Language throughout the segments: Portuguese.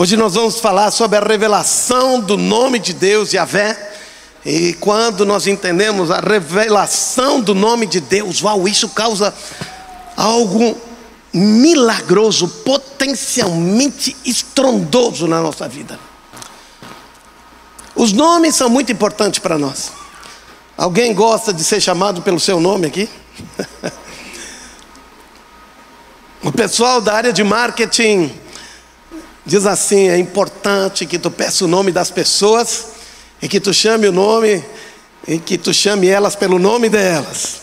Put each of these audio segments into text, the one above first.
Hoje nós vamos falar sobre a revelação do nome de Deus, Yahvé. E quando nós entendemos a revelação do nome de Deus, uau, isso causa algo milagroso, potencialmente estrondoso na nossa vida. Os nomes são muito importantes para nós. Alguém gosta de ser chamado pelo seu nome aqui? o pessoal da área de marketing diz assim: é importante que tu peça o nome das pessoas e que tu chame o nome e que tu chame elas pelo nome delas.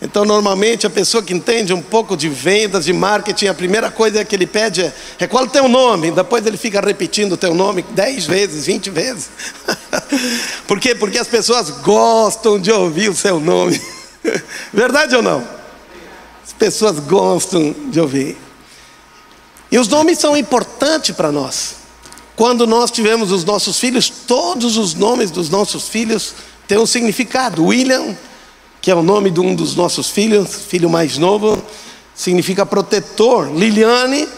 Então, normalmente, a pessoa que entende um pouco de vendas, de marketing, a primeira coisa que ele pede é, é qual o teu nome? Depois ele fica repetindo o teu nome dez vezes, vinte vezes. Por quê? Porque as pessoas gostam de ouvir o seu nome. Verdade ou não? As pessoas gostam de ouvir. E os nomes são importantes para nós. Quando nós tivemos os nossos filhos, todos os nomes dos nossos filhos têm um significado. William que é o nome de um dos nossos filhos, filho mais novo, significa protetor. Liliane,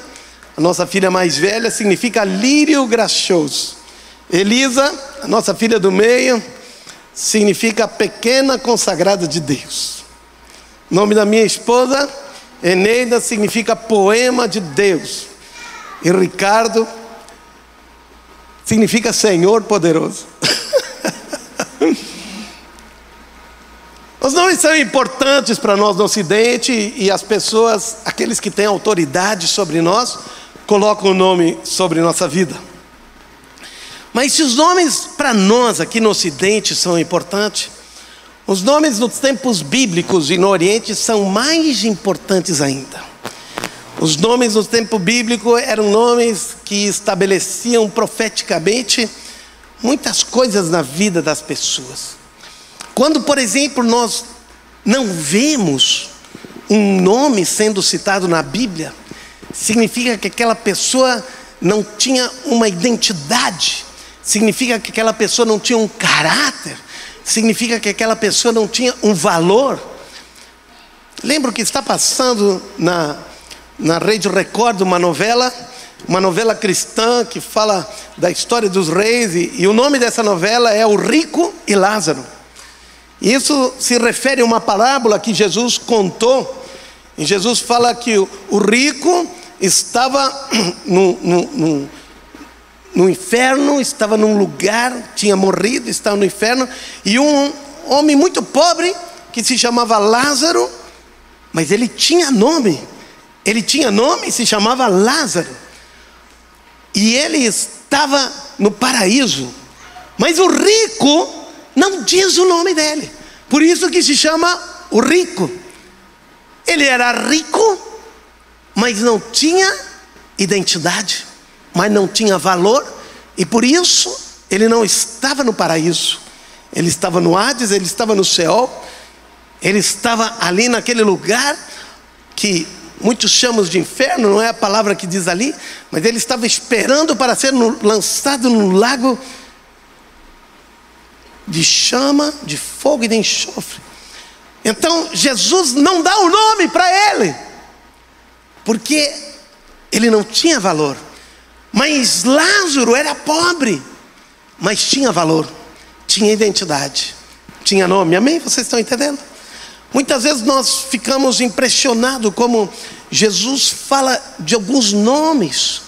a nossa filha mais velha, significa lírio graxoso. Elisa, a nossa filha do meio, significa pequena consagrada de Deus. O nome da minha esposa, Eneida, significa poema de Deus. E Ricardo significa Senhor poderoso. Os nomes são importantes para nós no Ocidente e as pessoas, aqueles que têm autoridade sobre nós, colocam o nome sobre nossa vida. Mas se os nomes para nós aqui no Ocidente são importantes, os nomes nos tempos bíblicos e no Oriente são mais importantes ainda. Os nomes no tempo bíblico eram nomes que estabeleciam profeticamente muitas coisas na vida das pessoas. Quando, por exemplo, nós não vemos um nome sendo citado na Bíblia, significa que aquela pessoa não tinha uma identidade, significa que aquela pessoa não tinha um caráter, significa que aquela pessoa não tinha um valor. Lembro que está passando na, na Rede Record uma novela, uma novela cristã que fala da história dos reis, e, e o nome dessa novela é O Rico e Lázaro. Isso se refere a uma parábola que Jesus contou. E Jesus fala que o, o rico estava no, no, inferno, estava num lugar, tinha morrido, estava no inferno, e um homem muito pobre, que se chamava Lázaro, mas ele tinha nome, ele tinha nome e se chamava Lázaro, e ele estava no paraíso, mas o rico não diz o nome dele. Por isso que se chama o rico. Ele era rico, mas não tinha identidade, mas não tinha valor, e por isso ele não estava no paraíso. Ele estava no Hades, ele estava no céu, ele estava ali naquele lugar que muitos chamam de inferno, não é a palavra que diz ali, mas ele estava esperando para ser lançado no lago de chama, de fogo e de enxofre. Então Jesus não dá o nome para ele, porque ele não tinha valor. Mas Lázaro era pobre, mas tinha valor, tinha identidade, tinha nome. Amém? Vocês estão entendendo? Muitas vezes nós ficamos impressionados como Jesus fala de alguns nomes,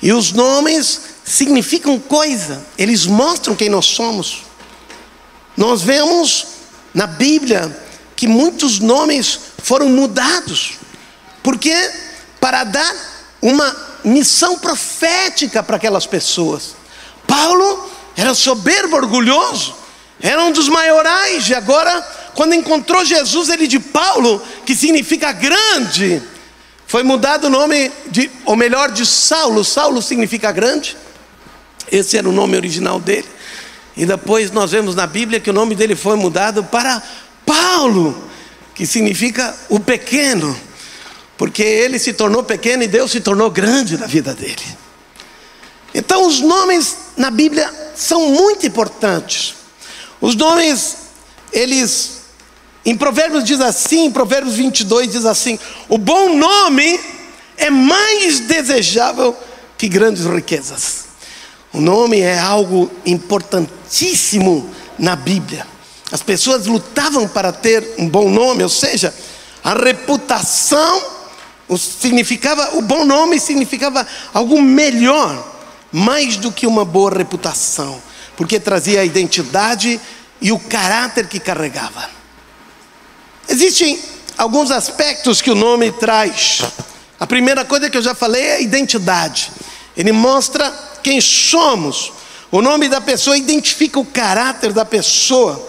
e os nomes significam coisa, eles mostram quem nós somos. Nós vemos na Bíblia que muitos nomes foram mudados, porque para dar uma missão profética para aquelas pessoas. Paulo era soberbo, orgulhoso, era um dos maiorais, e agora, quando encontrou Jesus, ele de Paulo, que significa grande, foi mudado o nome de, ou melhor, de Saulo. Saulo significa grande. Esse era o nome original dele. E depois nós vemos na Bíblia que o nome dele foi mudado para Paulo, que significa o pequeno, porque ele se tornou pequeno e Deus se tornou grande na vida dele. Então, os nomes na Bíblia são muito importantes. Os nomes, eles, em Provérbios diz assim, em Provérbios 22 diz assim: o bom nome é mais desejável que grandes riquezas. O nome é algo importantíssimo na Bíblia. As pessoas lutavam para ter um bom nome, ou seja, a reputação significava, o bom nome significava algo melhor, mais do que uma boa reputação, porque trazia a identidade e o caráter que carregava. Existem alguns aspectos que o nome traz. A primeira coisa que eu já falei é a identidade. Ele mostra quem somos. O nome da pessoa identifica o caráter da pessoa,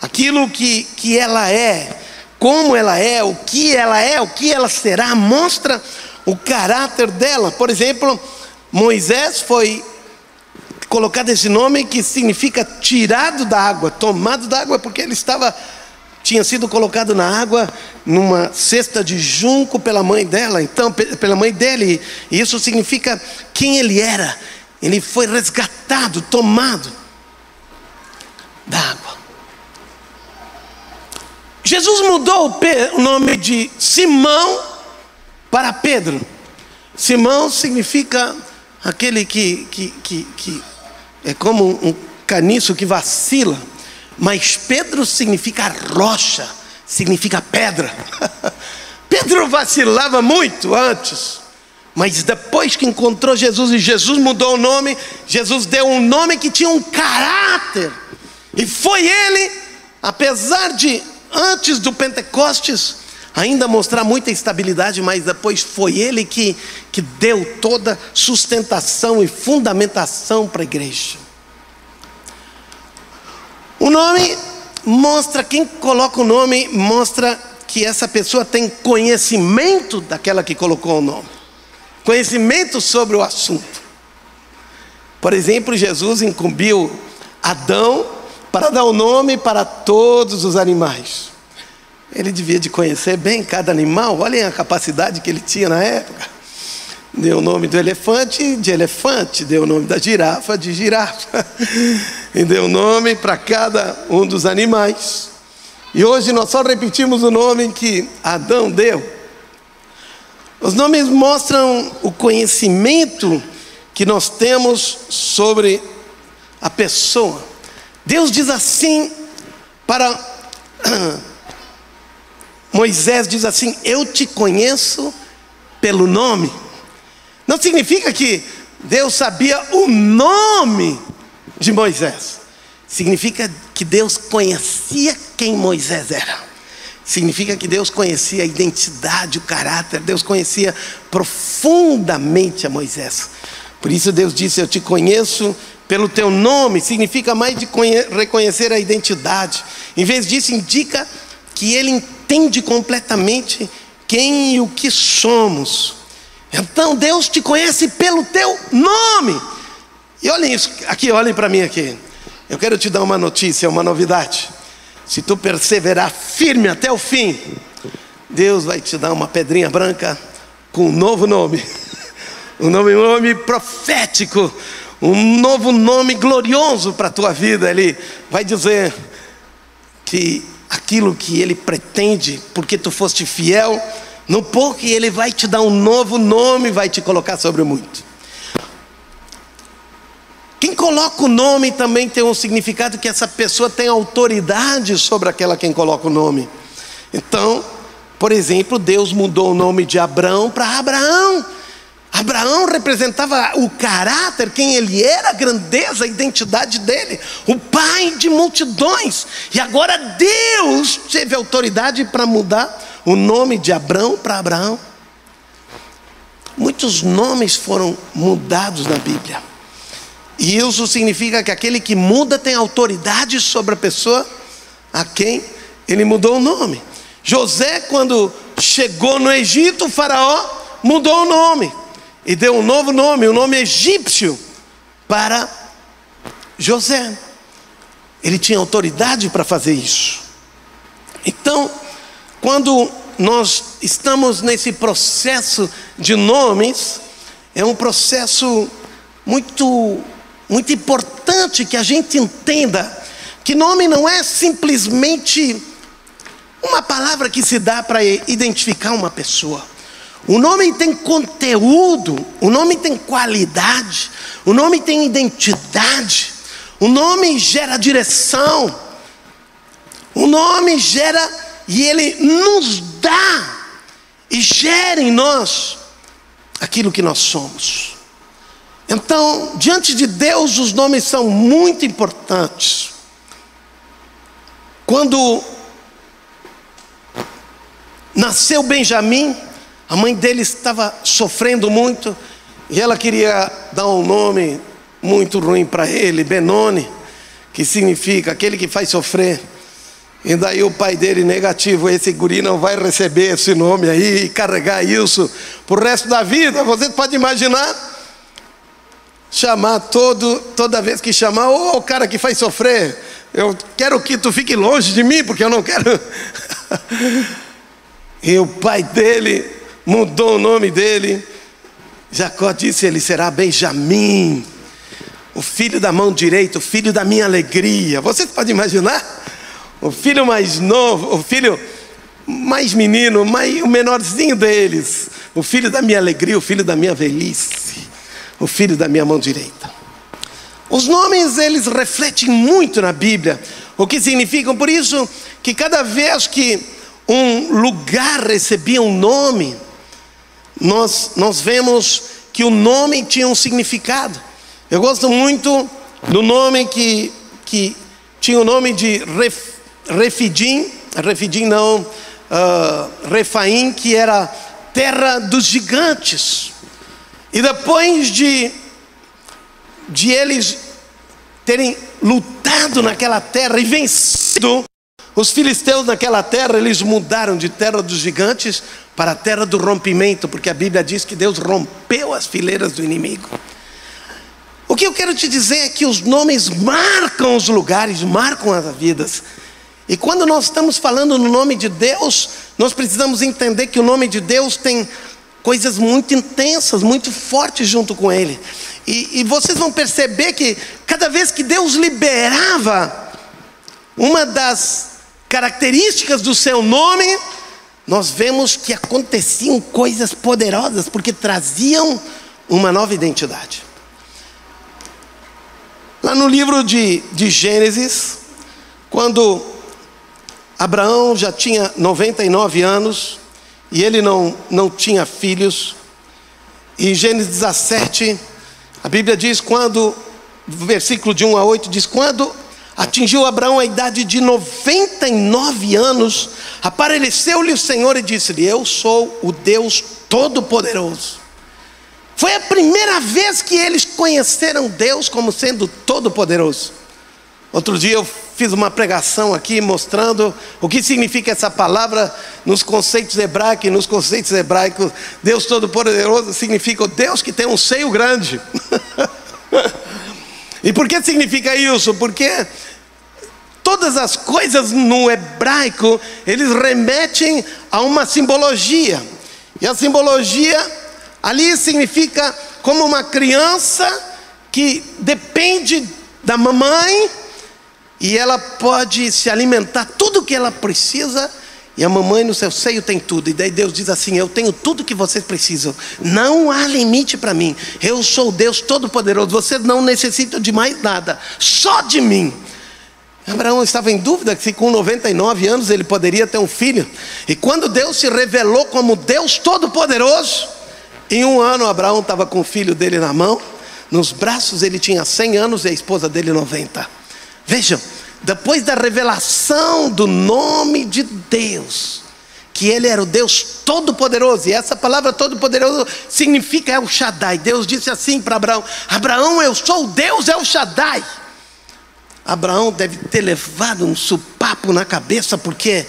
aquilo que, que ela é, como ela é, o que ela é, o que ela será, mostra o caráter dela. Por exemplo, Moisés foi colocado esse nome que significa tirado da água, tomado da água, porque ele estava tinha sido colocado na água numa cesta de junco pela mãe dela, então pela mãe dele, e isso significa quem ele era. Ele foi resgatado, tomado da água. Jesus mudou o nome de Simão para Pedro. Simão significa aquele que, que, que, que é como um caniço que vacila. Mas Pedro significa rocha, significa pedra. Pedro vacilava muito antes, mas depois que encontrou Jesus e Jesus mudou o nome, Jesus deu um nome que tinha um caráter. E foi ele, apesar de antes do Pentecostes ainda mostrar muita estabilidade, mas depois foi ele que, que deu toda sustentação e fundamentação para a igreja. O nome mostra, quem coloca o nome, mostra que essa pessoa tem conhecimento daquela que colocou o nome, conhecimento sobre o assunto. Por exemplo, Jesus incumbiu Adão para dar o nome para todos os animais. Ele devia de conhecer bem cada animal, olhem a capacidade que ele tinha na época. Deu o nome do elefante de elefante, deu o nome da girafa de girafa, e deu nome para cada um dos animais. E hoje nós só repetimos o nome que Adão deu. Os nomes mostram o conhecimento que nós temos sobre a pessoa. Deus diz assim para Moisés diz assim: "Eu te conheço pelo nome". Não significa que Deus sabia o nome de Moisés. Significa que Deus conhecia quem Moisés era. Significa que Deus conhecia a identidade, o caráter, Deus conhecia profundamente a Moisés. Por isso Deus disse: Eu te conheço pelo teu nome. Significa mais de reconhecer a identidade. Em vez disso, indica que Ele entende completamente quem e o que somos. Então Deus te conhece pelo teu nome. E olhem isso, aqui, olhem para mim aqui. Eu quero te dar uma notícia, uma novidade. Se tu perseverar firme até o fim, Deus vai te dar uma pedrinha branca com um novo nome. Um nome, um nome profético, um novo nome glorioso para a tua vida. Ele vai dizer que aquilo que ele pretende, porque tu foste fiel, no pouco ele vai te dar um novo nome, vai te colocar sobre muito. Quem coloca o nome também tem um significado que essa pessoa tem autoridade sobre aquela quem coloca o nome. Então, por exemplo, Deus mudou o nome de Abraão para Abraão. Abraão representava o caráter, quem ele era, a grandeza, a identidade dele, o pai de multidões. E agora Deus teve autoridade para mudar o nome de Abraão para Abraão. Muitos nomes foram mudados na Bíblia. E isso significa que aquele que muda tem autoridade sobre a pessoa a quem ele mudou o nome. José, quando chegou no Egito, o Faraó mudou o nome e deu um novo nome, o um nome egípcio, para José. Ele tinha autoridade para fazer isso. Então, quando nós estamos nesse processo de nomes, é um processo muito, muito importante que a gente entenda que nome não é simplesmente uma palavra que se dá para identificar uma pessoa. O nome tem conteúdo, o nome tem qualidade, o nome tem identidade, o nome gera direção, o nome gera e ele nos dá e gera em nós aquilo que nós somos. Então, diante de Deus, os nomes são muito importantes. Quando nasceu Benjamim, a mãe dele estava sofrendo muito e ela queria dar um nome muito ruim para ele, Benoni, que significa aquele que faz sofrer. E daí o pai dele, negativo, esse guri não vai receber esse nome aí e carregar isso o resto da vida. Você pode imaginar? Chamar todo, toda vez que chamar, ô oh, cara que faz sofrer, eu quero que tu fique longe de mim, porque eu não quero. e o pai dele mudou o nome dele. Jacó disse: Ele será Benjamim, o filho da mão direita, o filho da minha alegria. Você pode imaginar? O filho mais novo, o filho mais menino, mais, o menorzinho deles, o filho da minha alegria, o filho da minha velhice, o filho da minha mão direita. Os nomes eles refletem muito na Bíblia, o que significam, por isso que cada vez que um lugar recebia um nome, nós, nós vemos que o nome tinha um significado. Eu gosto muito do nome que, que tinha o nome de Ref, Refidim, Refidim não, uh, Refaim, que era terra dos gigantes. E depois de, de eles terem lutado naquela terra e vencido os filisteus naquela terra, eles mudaram de terra dos gigantes para a terra do rompimento, porque a Bíblia diz que Deus rompeu as fileiras do inimigo. O que eu quero te dizer é que os nomes marcam os lugares, marcam as vidas. E quando nós estamos falando no nome de Deus, nós precisamos entender que o nome de Deus tem coisas muito intensas, muito fortes junto com ele. E, e vocês vão perceber que cada vez que Deus liberava uma das características do seu nome, nós vemos que aconteciam coisas poderosas, porque traziam uma nova identidade. Lá no livro de, de Gênesis, quando Abraão já tinha 99 anos e ele não, não tinha filhos. Em Gênesis 17, a Bíblia diz: quando, versículo de 1 a 8, diz: quando atingiu Abraão a idade de 99 anos, apareceu-lhe o Senhor e disse-lhe: Eu sou o Deus Todo-Poderoso. Foi a primeira vez que eles conheceram Deus como sendo Todo-Poderoso. Outro dia eu fiz uma pregação aqui mostrando o que significa essa palavra nos conceitos hebraicos e nos conceitos hebraicos. Deus Todo-Poderoso significa o Deus que tem um seio grande. e por que significa isso? Porque todas as coisas no hebraico, eles remetem a uma simbologia. E a simbologia ali significa como uma criança que depende da mamãe e ela pode se alimentar tudo o que ela precisa, e a mamãe no seu seio tem tudo. E daí Deus diz assim: Eu tenho tudo que vocês precisam. Não há limite para mim. Eu sou Deus Todo-Poderoso. Vocês não necessitam de mais nada, só de mim. Abraão estava em dúvida se com 99 anos ele poderia ter um filho. E quando Deus se revelou como Deus Todo-Poderoso, em um ano Abraão estava com o filho dele na mão, nos braços ele tinha 100 anos e a esposa dele 90. Vejam, depois da revelação do nome de Deus, que Ele era o Deus Todo-Poderoso, e essa palavra Todo-Poderoso significa El Shaddai. Deus disse assim para Abraão: Abraão, eu sou o Deus El Shaddai. Abraão deve ter levado um supapo na cabeça, porque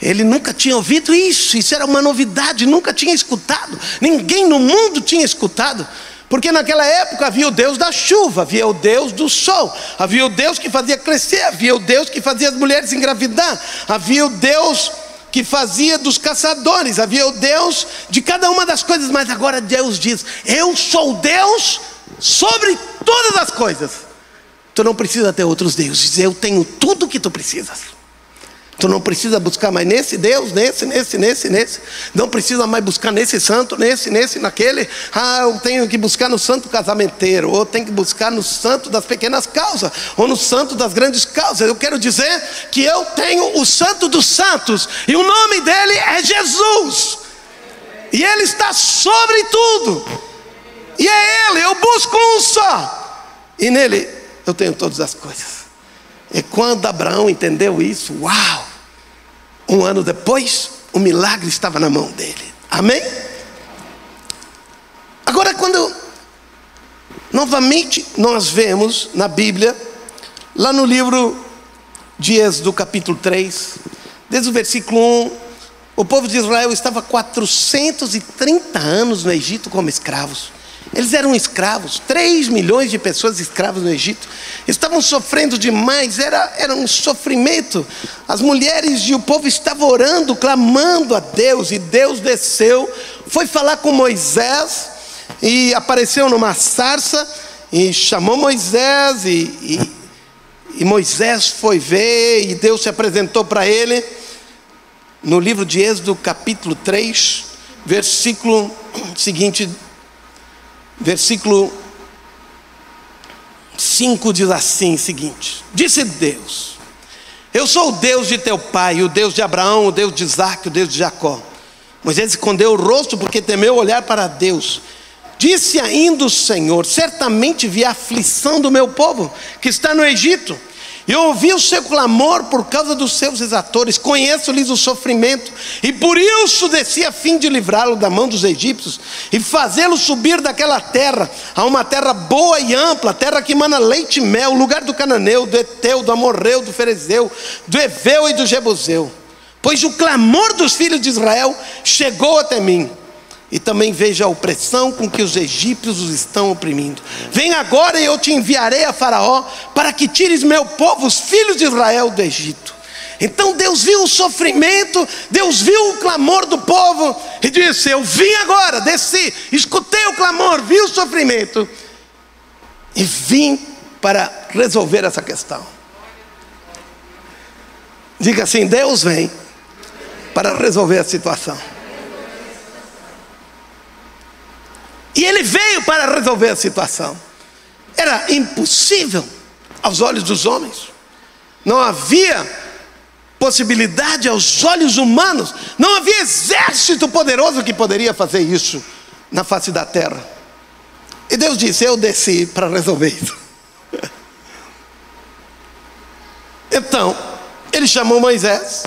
ele nunca tinha ouvido isso, isso era uma novidade, nunca tinha escutado, ninguém no mundo tinha escutado. Porque naquela época havia o Deus da chuva, havia o Deus do sol, havia o Deus que fazia crescer, havia o Deus que fazia as mulheres engravidar, havia o Deus que fazia dos caçadores, havia o Deus de cada uma das coisas, mas agora Deus diz: Eu sou Deus sobre todas as coisas. Tu não precisa ter outros deuses, eu tenho tudo que tu precisas. Tu não precisa buscar mais nesse Deus, nesse, nesse, nesse, nesse. Não precisa mais buscar nesse santo, nesse, nesse, naquele. Ah, eu tenho que buscar no santo casamenteiro, ou tenho que buscar no santo das pequenas causas, ou no santo das grandes causas. Eu quero dizer que eu tenho o santo dos santos, e o nome dele é Jesus. E ele está sobre tudo. E é ele, eu busco um só. E nele eu tenho todas as coisas. E quando Abraão entendeu isso, uau! Um ano depois, o milagre estava na mão dele. Amém? Agora, quando novamente nós vemos na Bíblia, lá no livro de Êxodo, capítulo 3, desde o versículo 1, o povo de Israel estava 430 anos no Egito como escravos. Eles eram escravos, 3 milhões de pessoas escravas no Egito. Estavam sofrendo demais, era, era um sofrimento. As mulheres e o povo estavam orando, clamando a Deus, e Deus desceu, foi falar com Moisés, e apareceu numa sarça, e chamou Moisés, e, e, e Moisés foi ver, e Deus se apresentou para ele. No livro de Êxodo, capítulo 3, versículo seguinte versículo 5 diz assim: seguinte: Disse Deus, Eu sou o Deus de teu pai, o Deus de Abraão, o Deus de Isaac, o Deus de Jacó. Moisés escondeu o rosto porque temeu olhar para Deus. Disse ainda o Senhor: Certamente vi a aflição do meu povo que está no Egito eu ouvi o seu clamor por causa dos seus exatores, conheço-lhes o sofrimento, e por isso desci a fim de livrá-lo da mão dos egípcios e fazê-lo subir daquela terra a uma terra boa e ampla, terra que mana leite e mel, lugar do cananeu, do eteu, do amorreu, do ferezeu, do eveu e do jebuseu. Pois o clamor dos filhos de Israel chegou até mim e também veja a opressão com que os egípcios os estão oprimindo. Vem agora e eu te enviarei a Faraó para que tires meu povo, os filhos de Israel, do Egito. Então Deus viu o sofrimento, Deus viu o clamor do povo e disse: Eu vim agora, desci, escutei o clamor, vi o sofrimento e vim para resolver essa questão. Diga assim: Deus vem para resolver a situação. E ele veio para resolver a situação. Era impossível aos olhos dos homens. Não havia possibilidade aos olhos humanos. Não havia exército poderoso que poderia fazer isso na face da terra. E Deus disse: Eu desci para resolver isso. Então, ele chamou Moisés.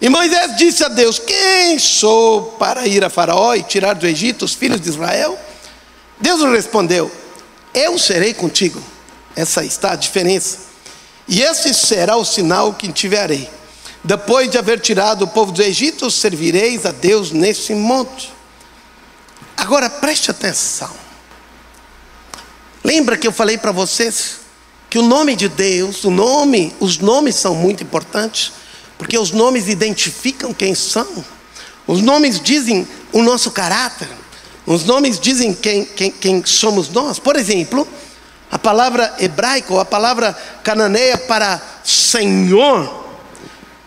E Moisés disse a Deus: Quem sou para ir a Faraó e tirar do Egito os filhos de Israel? Deus lhe respondeu: Eu serei contigo. Essa está a diferença. E esse será o sinal que te verei. Depois de haver tirado o povo do Egito, servireis a Deus nesse monte. Agora preste atenção. Lembra que eu falei para vocês que o nome de Deus, o nome, os nomes são muito importantes, porque os nomes identificam quem são. Os nomes dizem o nosso caráter. Os nomes dizem quem, quem, quem somos nós. Por exemplo, a palavra hebraica, ou a palavra cananeia para Senhor,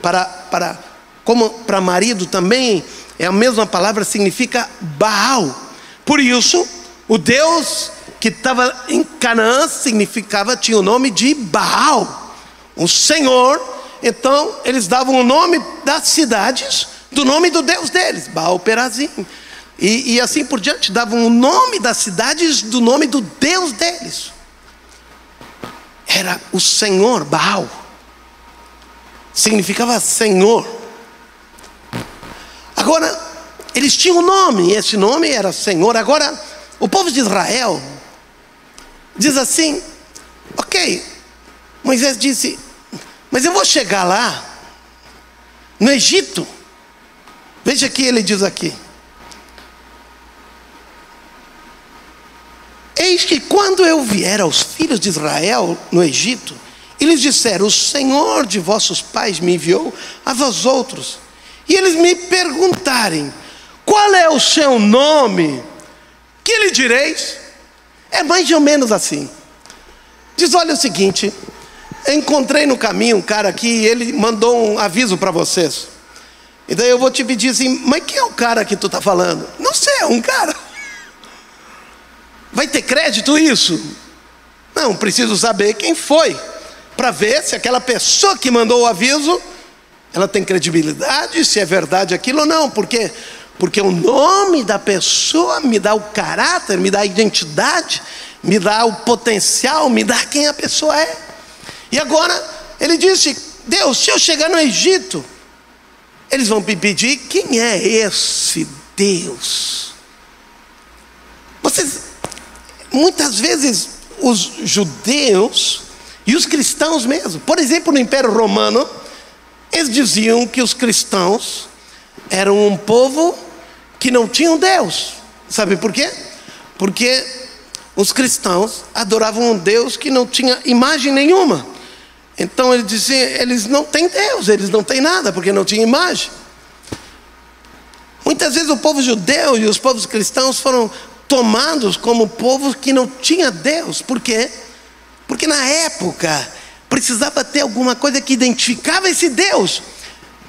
para, para, como para marido também, é a mesma palavra, significa Baal. Por isso, o Deus que estava em Canaã significava, tinha o nome de Baal, o Senhor. Então, eles davam o nome das cidades do nome do Deus deles, Baal Perazim. E, e assim por diante, davam o nome das cidades do nome do Deus deles. Era o Senhor Baal. Significava Senhor. Agora, eles tinham um nome, e esse nome era Senhor. Agora, o povo de Israel diz assim: ok, Moisés disse, mas eu vou chegar lá, no Egito. Veja que ele diz aqui: Eis que quando eu vier aos filhos de Israel no Egito, eles disseram: O Senhor de vossos pais me enviou a vós outros. E eles me perguntarem: Qual é o seu nome? Que lhe direis? É mais ou menos assim. Diz: Olha o seguinte: encontrei no caminho um cara aqui e ele mandou um aviso para vocês. E daí eu vou te pedir assim, mas quem é o cara que tu está falando? Não sei, é um cara. Vai ter crédito isso? Não, preciso saber quem foi, para ver se aquela pessoa que mandou o aviso, ela tem credibilidade, se é verdade aquilo ou não, porque porque o nome da pessoa me dá o caráter, me dá a identidade, me dá o potencial, me dá quem a pessoa é. E agora ele disse: Deus, se eu chegar no Egito, eles vão me pedir quem é esse Deus. Vocês, muitas vezes, os judeus e os cristãos mesmo, por exemplo, no Império Romano, eles diziam que os cristãos eram um povo que não tinham Deus. Sabe por quê? Porque os cristãos adoravam um Deus que não tinha imagem nenhuma. Então ele dizia: eles não têm Deus, eles não têm nada, porque não tinha imagem. Muitas vezes o povo judeu e os povos cristãos foram tomados como povos que não tinha Deus. Por quê? Porque na época precisava ter alguma coisa que identificava esse Deus.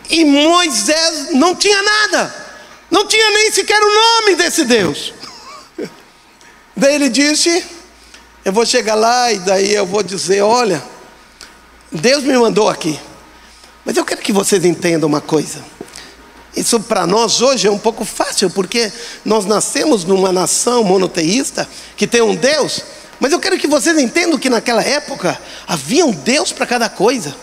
E Moisés não tinha nada. Não tinha nem sequer o nome desse Deus. Daí ele disse: Eu vou chegar lá e daí eu vou dizer: Olha, Deus me mandou aqui. Mas eu quero que vocês entendam uma coisa. Isso para nós hoje é um pouco fácil, porque nós nascemos numa nação monoteísta que tem um Deus, mas eu quero que vocês entendam que naquela época havia um Deus para cada coisa.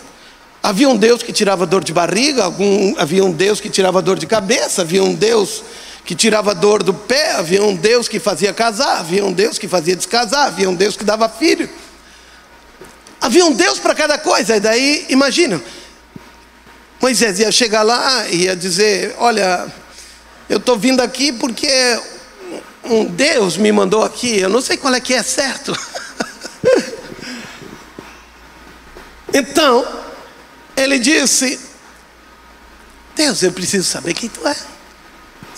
Havia um Deus que tirava dor de barriga, algum, havia um Deus que tirava dor de cabeça, havia um Deus que tirava dor do pé, havia um Deus que fazia casar, havia um Deus que fazia descasar, havia um Deus que dava filho. Havia um Deus para cada coisa, e daí, imagina, Moisés ia chegar lá e ia dizer: Olha, eu estou vindo aqui porque um Deus me mandou aqui, eu não sei qual é que é certo. então, ele disse: Deus, eu preciso saber quem tu é.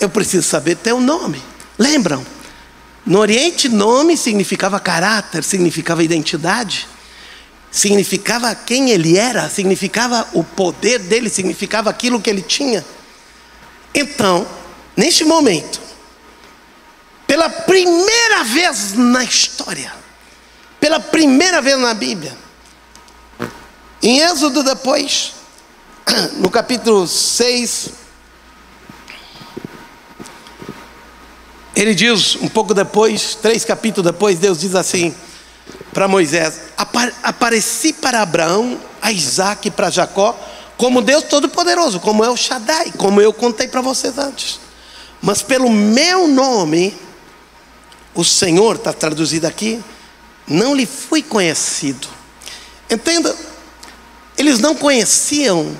Eu preciso saber teu nome. Lembram? No Oriente, nome significava caráter, significava identidade significava quem ele era, significava o poder dele, significava aquilo que ele tinha. Então, neste momento, pela primeira vez na história, pela primeira vez na Bíblia, em Êxodo depois, no capítulo 6, ele diz, um pouco depois, três capítulos depois, Deus diz assim: para Moisés: Apareci para Abraão, a Isaac e para Jacó, como Deus Todo-Poderoso, como é o Shaddai, como eu contei para vocês antes. Mas pelo meu nome, o Senhor, está traduzido aqui, não lhe fui conhecido. Entenda, eles não conheciam,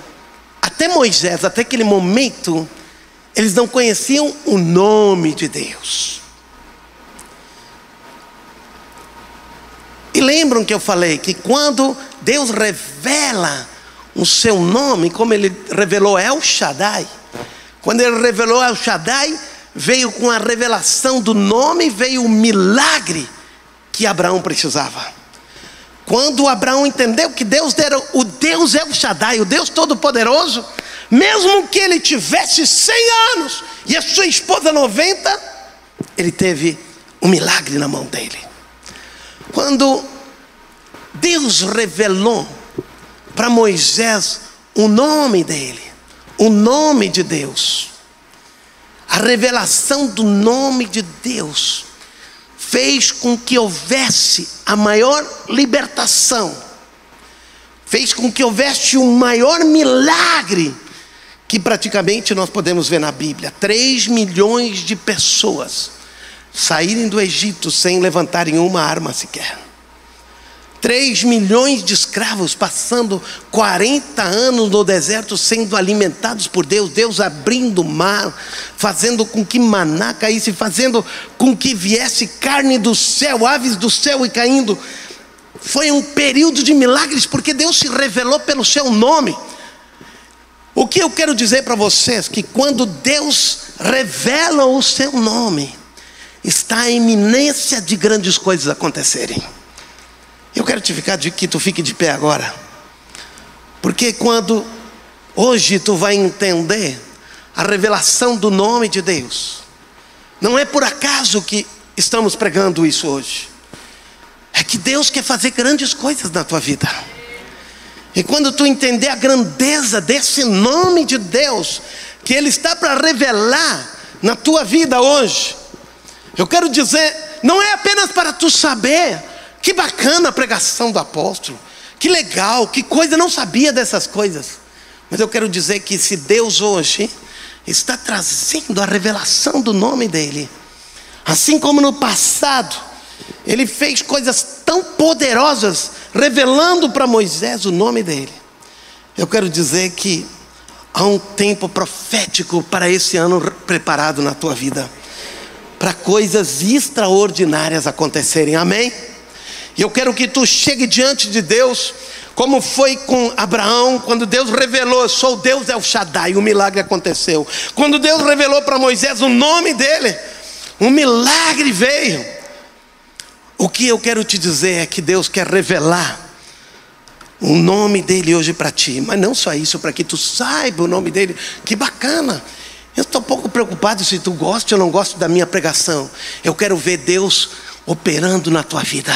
até Moisés, até aquele momento, eles não conheciam o nome de Deus. E lembram que eu falei que quando Deus revela o seu nome, como ele revelou El Shaddai, quando ele revelou El Shaddai, veio com a revelação do nome, veio o milagre que Abraão precisava. Quando Abraão entendeu que Deus era o Deus El Shaddai, o Deus Todo-Poderoso, mesmo que ele tivesse 100 anos e a sua esposa 90, ele teve um milagre na mão dele. Quando Deus revelou para Moisés o nome dele, o nome de Deus, a revelação do nome de Deus fez com que houvesse a maior libertação, fez com que houvesse o maior milagre que praticamente nós podemos ver na Bíblia: 3 milhões de pessoas saírem do Egito sem levantarem uma arma sequer. 3 milhões de escravos passando 40 anos no deserto sendo alimentados por Deus, Deus abrindo o mar, fazendo com que maná caísse, fazendo com que viesse carne do céu, aves do céu e caindo. Foi um período de milagres porque Deus se revelou pelo seu nome. O que eu quero dizer para vocês que quando Deus revela o seu nome, está a iminência de grandes coisas acontecerem. Eu quero te ficar de que tu fique de pé agora. Porque quando hoje tu vai entender a revelação do nome de Deus, não é por acaso que estamos pregando isso hoje. É que Deus quer fazer grandes coisas na tua vida. E quando tu entender a grandeza desse nome de Deus, que Ele está para revelar na tua vida hoje, eu quero dizer, não é apenas para tu saber, que bacana a pregação do apóstolo, que legal, que coisa, não sabia dessas coisas. Mas eu quero dizer que se Deus hoje está trazendo a revelação do nome dEle, assim como no passado, Ele fez coisas tão poderosas revelando para Moisés o nome dele. Eu quero dizer que há um tempo profético para esse ano preparado na tua vida, para coisas extraordinárias acontecerem, amém? E eu quero que tu chegue diante de Deus, como foi com Abraão, quando Deus revelou: sou Deus El Shaddai, o milagre aconteceu. Quando Deus revelou para Moisés o nome dele, um milagre veio. O que eu quero te dizer é que Deus quer revelar o nome dele hoje para ti, mas não só isso, para que tu saiba o nome dele. Que bacana! Eu estou pouco preocupado se tu gosta ou não gosta da minha pregação. Eu quero ver Deus operando na tua vida.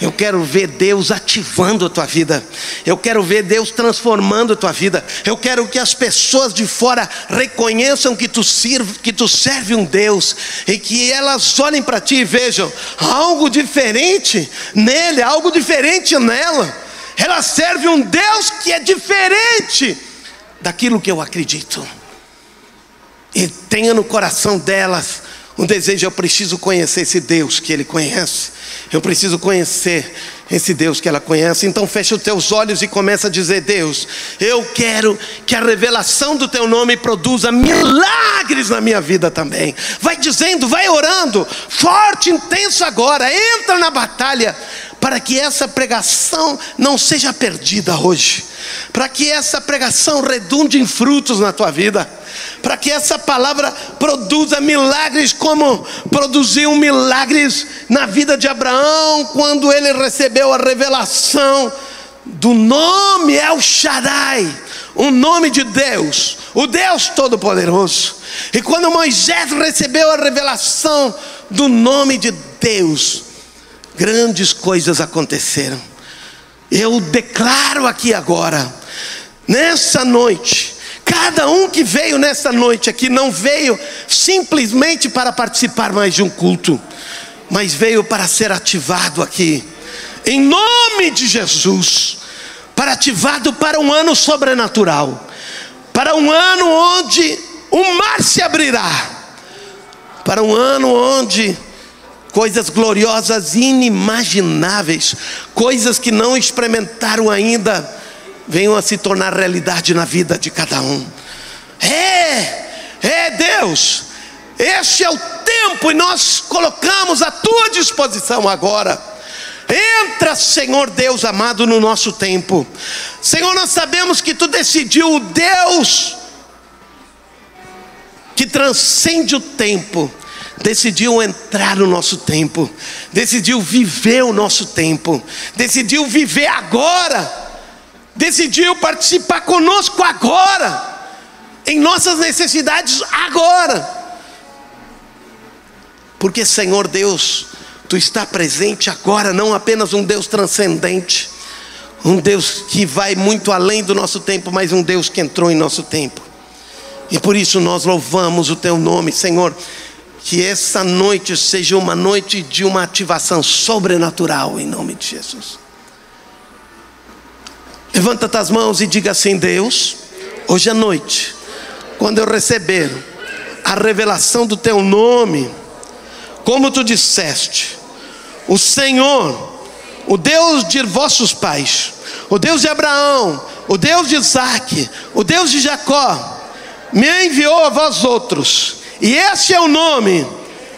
Eu quero ver Deus ativando a tua vida. Eu quero ver Deus transformando a tua vida. Eu quero que as pessoas de fora reconheçam que tu sirve, que tu serve um Deus e que elas olhem para ti e vejam algo diferente nele, algo diferente nela. Ela serve um Deus que é diferente daquilo que eu acredito. E tenha no coração delas um desejo, eu preciso conhecer esse Deus que ele conhece. Eu preciso conhecer esse Deus que ela conhece. Então fecha os teus olhos e começa a dizer: Deus, eu quero que a revelação do teu nome produza milagres na minha vida também. Vai dizendo, vai orando, forte, intenso agora. Entra na batalha para que essa pregação não seja perdida hoje, para que essa pregação redunde em frutos na tua vida para que essa palavra produza milagres, como produziu milagres na vida de Abraão, quando ele recebeu a revelação do nome El Shaddai, o nome de Deus, o Deus Todo-Poderoso. E quando Moisés recebeu a revelação do nome de Deus, grandes coisas aconteceram. Eu declaro aqui agora, nessa noite, Cada um que veio nessa noite aqui não veio simplesmente para participar mais de um culto, mas veio para ser ativado aqui, em nome de Jesus, para ativado para um ano sobrenatural, para um ano onde o mar se abrirá, para um ano onde coisas gloriosas inimagináveis, coisas que não experimentaram ainda venham a se tornar realidade na vida de cada um. É, é Deus, este é o tempo e nós colocamos à tua disposição agora. Entra, Senhor Deus amado, no nosso tempo. Senhor, nós sabemos que tu decidiu o Deus que transcende o tempo, decidiu entrar no nosso tempo, decidiu viver o nosso tempo, decidiu viver agora decidiu participar conosco agora, em nossas necessidades agora. Porque, Senhor Deus, Tu está presente agora, não apenas um Deus transcendente, um Deus que vai muito além do nosso tempo, mas um Deus que entrou em nosso tempo. E por isso nós louvamos o Teu nome, Senhor. Que essa noite seja uma noite de uma ativação sobrenatural, em nome de Jesus. Levanta as mãos e diga assim: Deus, hoje à noite, quando eu receber a revelação do teu nome, como tu disseste, o Senhor, o Deus de vossos pais, o Deus de Abraão, o Deus de Isaac, o Deus de Jacó, me enviou a vós outros, e esse é o nome,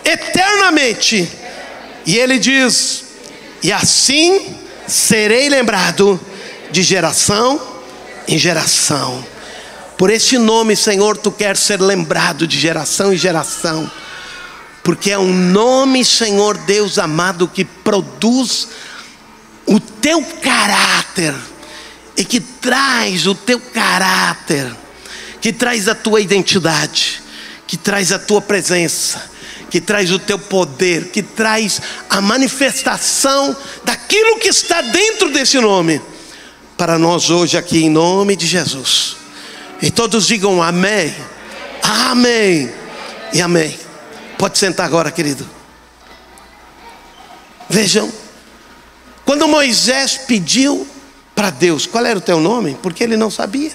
eternamente. E ele diz: e assim serei lembrado de geração em geração. Por esse nome, Senhor, tu queres ser lembrado de geração em geração, porque é um nome, Senhor Deus amado, que produz o teu caráter e que traz o teu caráter, que traz a tua identidade, que traz a tua presença, que traz o teu poder, que traz a manifestação daquilo que está dentro desse nome, para nós hoje aqui, em nome de Jesus. E todos digam amém, amém e amém. Pode sentar agora, querido. Vejam, quando Moisés pediu para Deus qual era o teu nome, porque ele não sabia,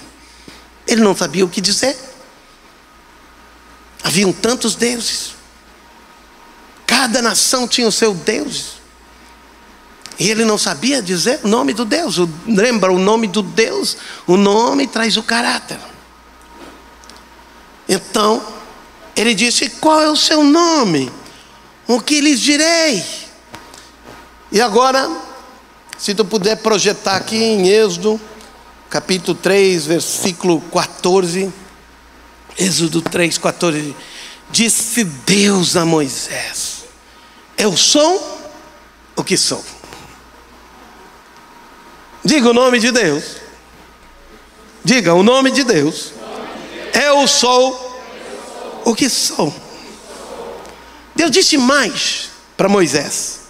ele não sabia o que dizer. Haviam tantos deuses, cada nação tinha o seu Deus, e ele não sabia dizer o nome do Deus. Lembra o nome do Deus? O nome traz o caráter. Então, ele disse: Qual é o seu nome? O que lhes direi? E agora, se tu puder projetar aqui em Êxodo, capítulo 3, versículo 14. Êxodo 3, 14. Disse Deus a Moisés: Eu sou o que sou. Diga o nome de Deus. Diga o nome de Deus. Eu sou o que sou. Deus disse mais para Moisés: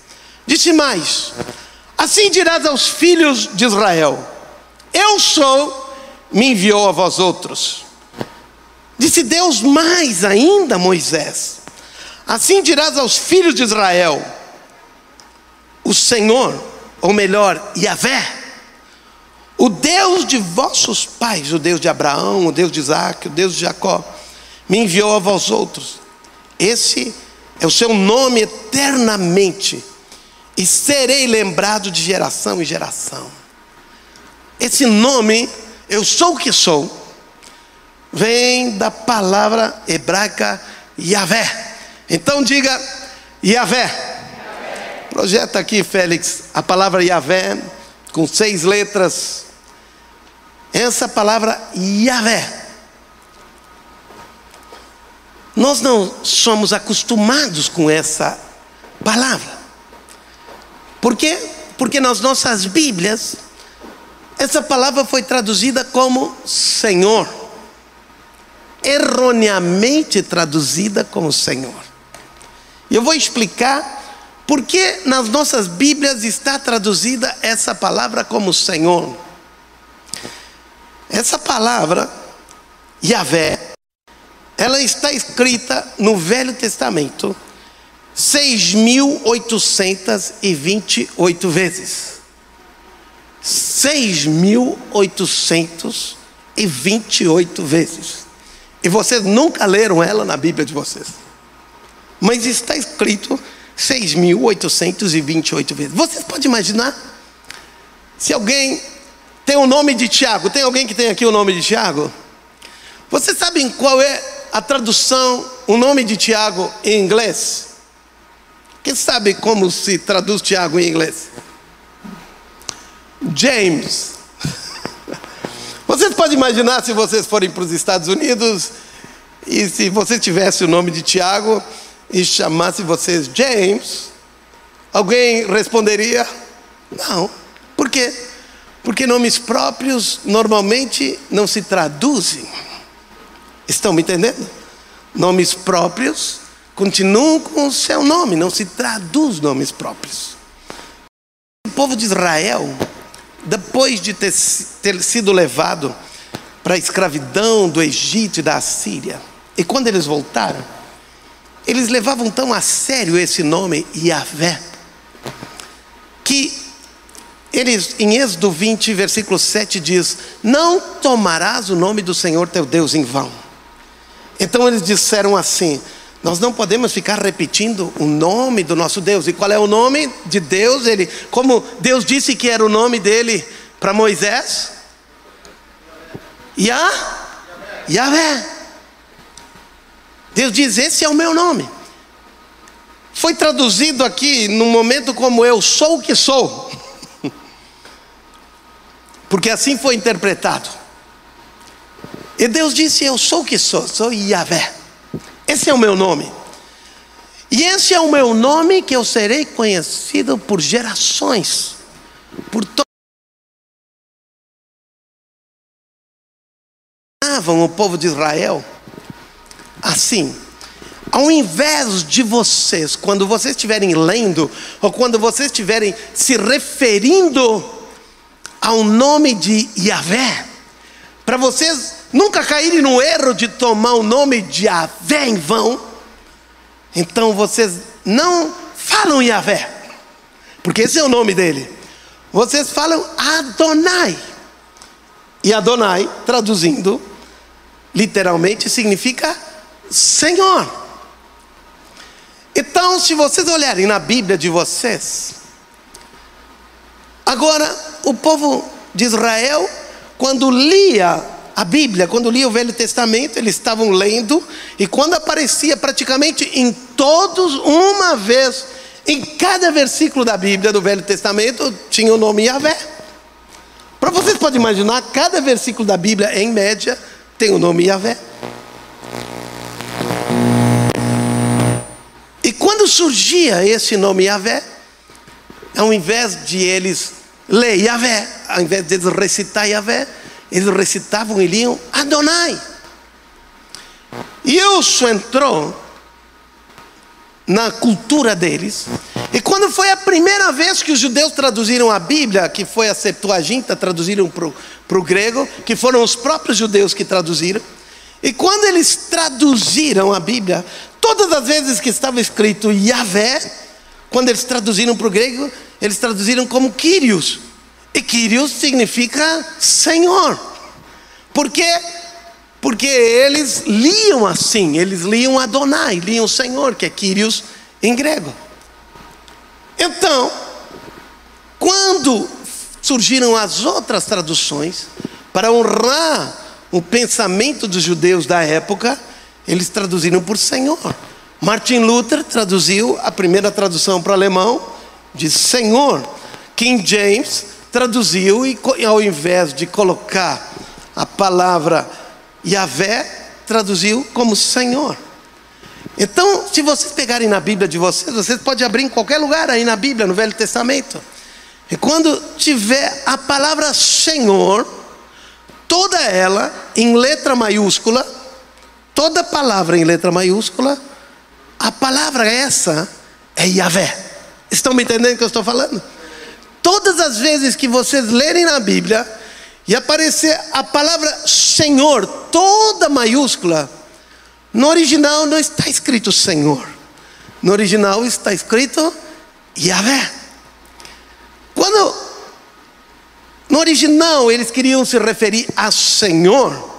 Disse mais: Assim dirás aos filhos de Israel: Eu sou, me enviou a vós outros. Disse Deus mais ainda, Moisés: Assim dirás aos filhos de Israel: O Senhor, ou melhor, Yahvé, o Deus de vossos pais, o Deus de Abraão, o Deus de Isaac, o Deus de Jacó, me enviou a vós outros. Esse é o seu nome eternamente, e serei lembrado de geração em geração. Esse nome, eu sou o que sou, vem da palavra hebraica Yahvé. Então diga Yahvé. Projeta aqui, Félix, a palavra Yahvé, com seis letras. Essa palavra Yahvé nós não somos acostumados com essa palavra. Por quê? Porque nas nossas Bíblias, essa palavra foi traduzida como Senhor. Erroneamente traduzida como Senhor. Eu vou explicar por que nas nossas Bíblias está traduzida essa palavra como Senhor. Essa palavra, Yahvé, ela está escrita no Velho Testamento 6.828 vezes. 6.828 vezes. E vocês nunca leram ela na Bíblia de vocês. Mas está escrito 6.828 vezes. Vocês podem imaginar? Se alguém tem o nome de Tiago, tem alguém que tem aqui o nome de Tiago? Vocês sabem qual é a tradução, o nome de Tiago em inglês. Quem sabe como se traduz Tiago em inglês? James. Vocês podem imaginar se vocês forem para os Estados Unidos e se você tivesse o nome de Tiago e chamasse vocês James, alguém responderia: não. Por quê? Porque nomes próprios normalmente não se traduzem. Estão me entendendo? Nomes próprios continuam com o seu nome, não se traduz nomes próprios. O povo de Israel, depois de ter, ter sido levado para a escravidão do Egito e da Assíria, e quando eles voltaram, eles levavam tão a sério esse nome, Yahvé, que eles, em Êxodo 20, versículo 7 diz: Não tomarás o nome do Senhor teu Deus em vão então eles disseram assim: nós não podemos ficar repetindo o nome do nosso Deus. E qual é o nome de Deus? Ele, como Deus disse que era o nome dele para Moisés? Yah? Yahvé. Deus diz: Esse é o meu nome. Foi traduzido aqui num momento como eu sou o que sou. Porque assim foi interpretado. E Deus disse: Eu sou o que sou, sou Yahvé. Esse é o meu nome. E esse é o meu nome que eu serei conhecido por gerações, por ensinavam o povo de Israel assim: ao invés de vocês, quando vocês estiverem lendo, ou quando vocês estiverem se referindo ao nome de Yahvé, para vocês nunca caírem no erro de tomar o nome de Yahvé em vão, então vocês não falam Yahvé, porque esse é o nome dele. Vocês falam Adonai. E Adonai, traduzindo, literalmente significa Senhor. Então, se vocês olharem na Bíblia de vocês, agora o povo de Israel, quando lia a Bíblia, quando lia o Velho Testamento, eles estavam lendo, e quando aparecia praticamente em todos, uma vez, em cada versículo da Bíblia do Velho Testamento, tinha o nome Yahvé. Para vocês podem imaginar, cada versículo da Bíblia, em média, tem o nome Yahvé. E quando surgia esse nome Yahvé, ao invés de eles ler Yahvé, ao invés de eles recitar Yahvé, eles recitavam e liam Adonai. E isso entrou na cultura deles. E quando foi a primeira vez que os judeus traduziram a Bíblia, que foi a Septuaginta, traduziram para o grego, que foram os próprios judeus que traduziram. E quando eles traduziram a Bíblia, todas as vezes que estava escrito Yahvé, quando eles traduziram para o grego, eles traduziram como Kyrios. E Kyrios significa Senhor. Por quê? Porque eles liam assim, eles liam Adonai, liam Senhor, que é Kyrios em grego. Então, quando surgiram as outras traduções, para honrar o pensamento dos judeus da época, eles traduziram por Senhor. Martin Luther traduziu a primeira tradução para alemão de Senhor. King James traduziu e ao invés de colocar a palavra Yahvé traduziu como Senhor. Então, se vocês pegarem na Bíblia de vocês, vocês podem abrir em qualquer lugar aí na Bíblia, no Velho Testamento. E quando tiver a palavra Senhor, toda ela em letra maiúscula, toda palavra em letra maiúscula, a palavra essa é Yahvé. Estão me entendendo o que eu estou falando? Todas as vezes que vocês lerem na Bíblia, e aparecer a palavra Senhor, toda maiúscula, no original não está escrito Senhor, no original está escrito Yahvé. Quando no original eles queriam se referir a Senhor,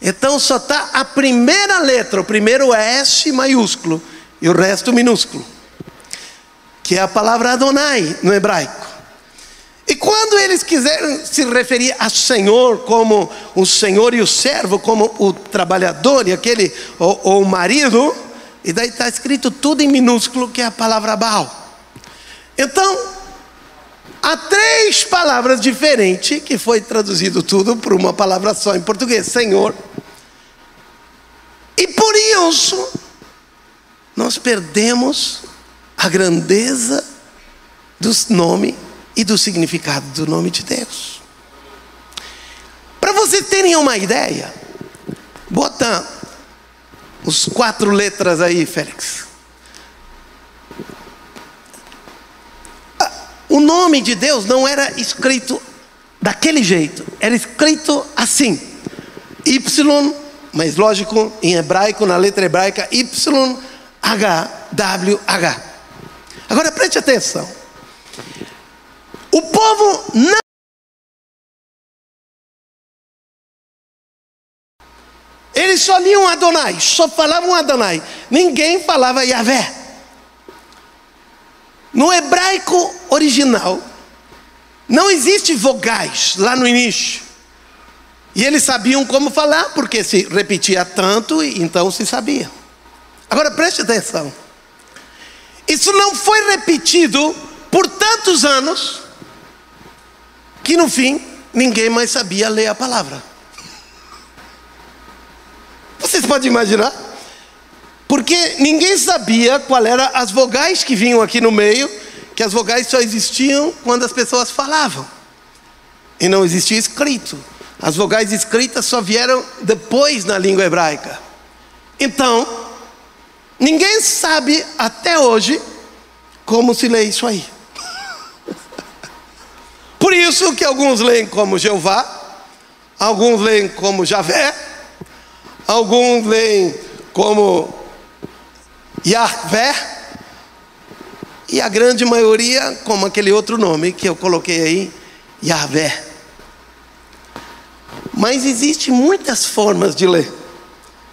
então só está a primeira letra, o primeiro S maiúsculo e o resto minúsculo, que é a palavra Adonai no hebraico. E quando eles quiserem se referir a Senhor como o Senhor e o servo, como o trabalhador e aquele, ou, ou o marido, e daí está escrito tudo em minúsculo, que é a palavra Baal. Então, há três palavras diferentes, que foi traduzido tudo por uma palavra só em português: Senhor. E por isso, nós perdemos a grandeza dos nomes e do significado do nome de Deus. Para vocês terem uma ideia, bota os quatro letras aí, Félix. O nome de Deus não era escrito daquele jeito, era escrito assim: Y, mas lógico, em hebraico, na letra hebraica, Y, H, W, H. Agora preste atenção. O povo não. Eles só liam Adonai, só falavam Adonai. Ninguém falava Yahvé. No hebraico original, não existe vogais lá no início. E eles sabiam como falar, porque se repetia tanto, então se sabia. Agora preste atenção. Isso não foi repetido por tantos anos que no fim ninguém mais sabia ler a palavra. Vocês podem imaginar? Porque ninguém sabia qual eram as vogais que vinham aqui no meio, que as vogais só existiam quando as pessoas falavam. E não existia escrito. As vogais escritas só vieram depois na língua hebraica. Então, ninguém sabe até hoje como se lê isso aí. Por isso que alguns leem como Jeová, alguns leem como Javé, alguns leem como Yahvé, e a grande maioria como aquele outro nome que eu coloquei aí, Yahvé. Mas existem muitas formas de ler.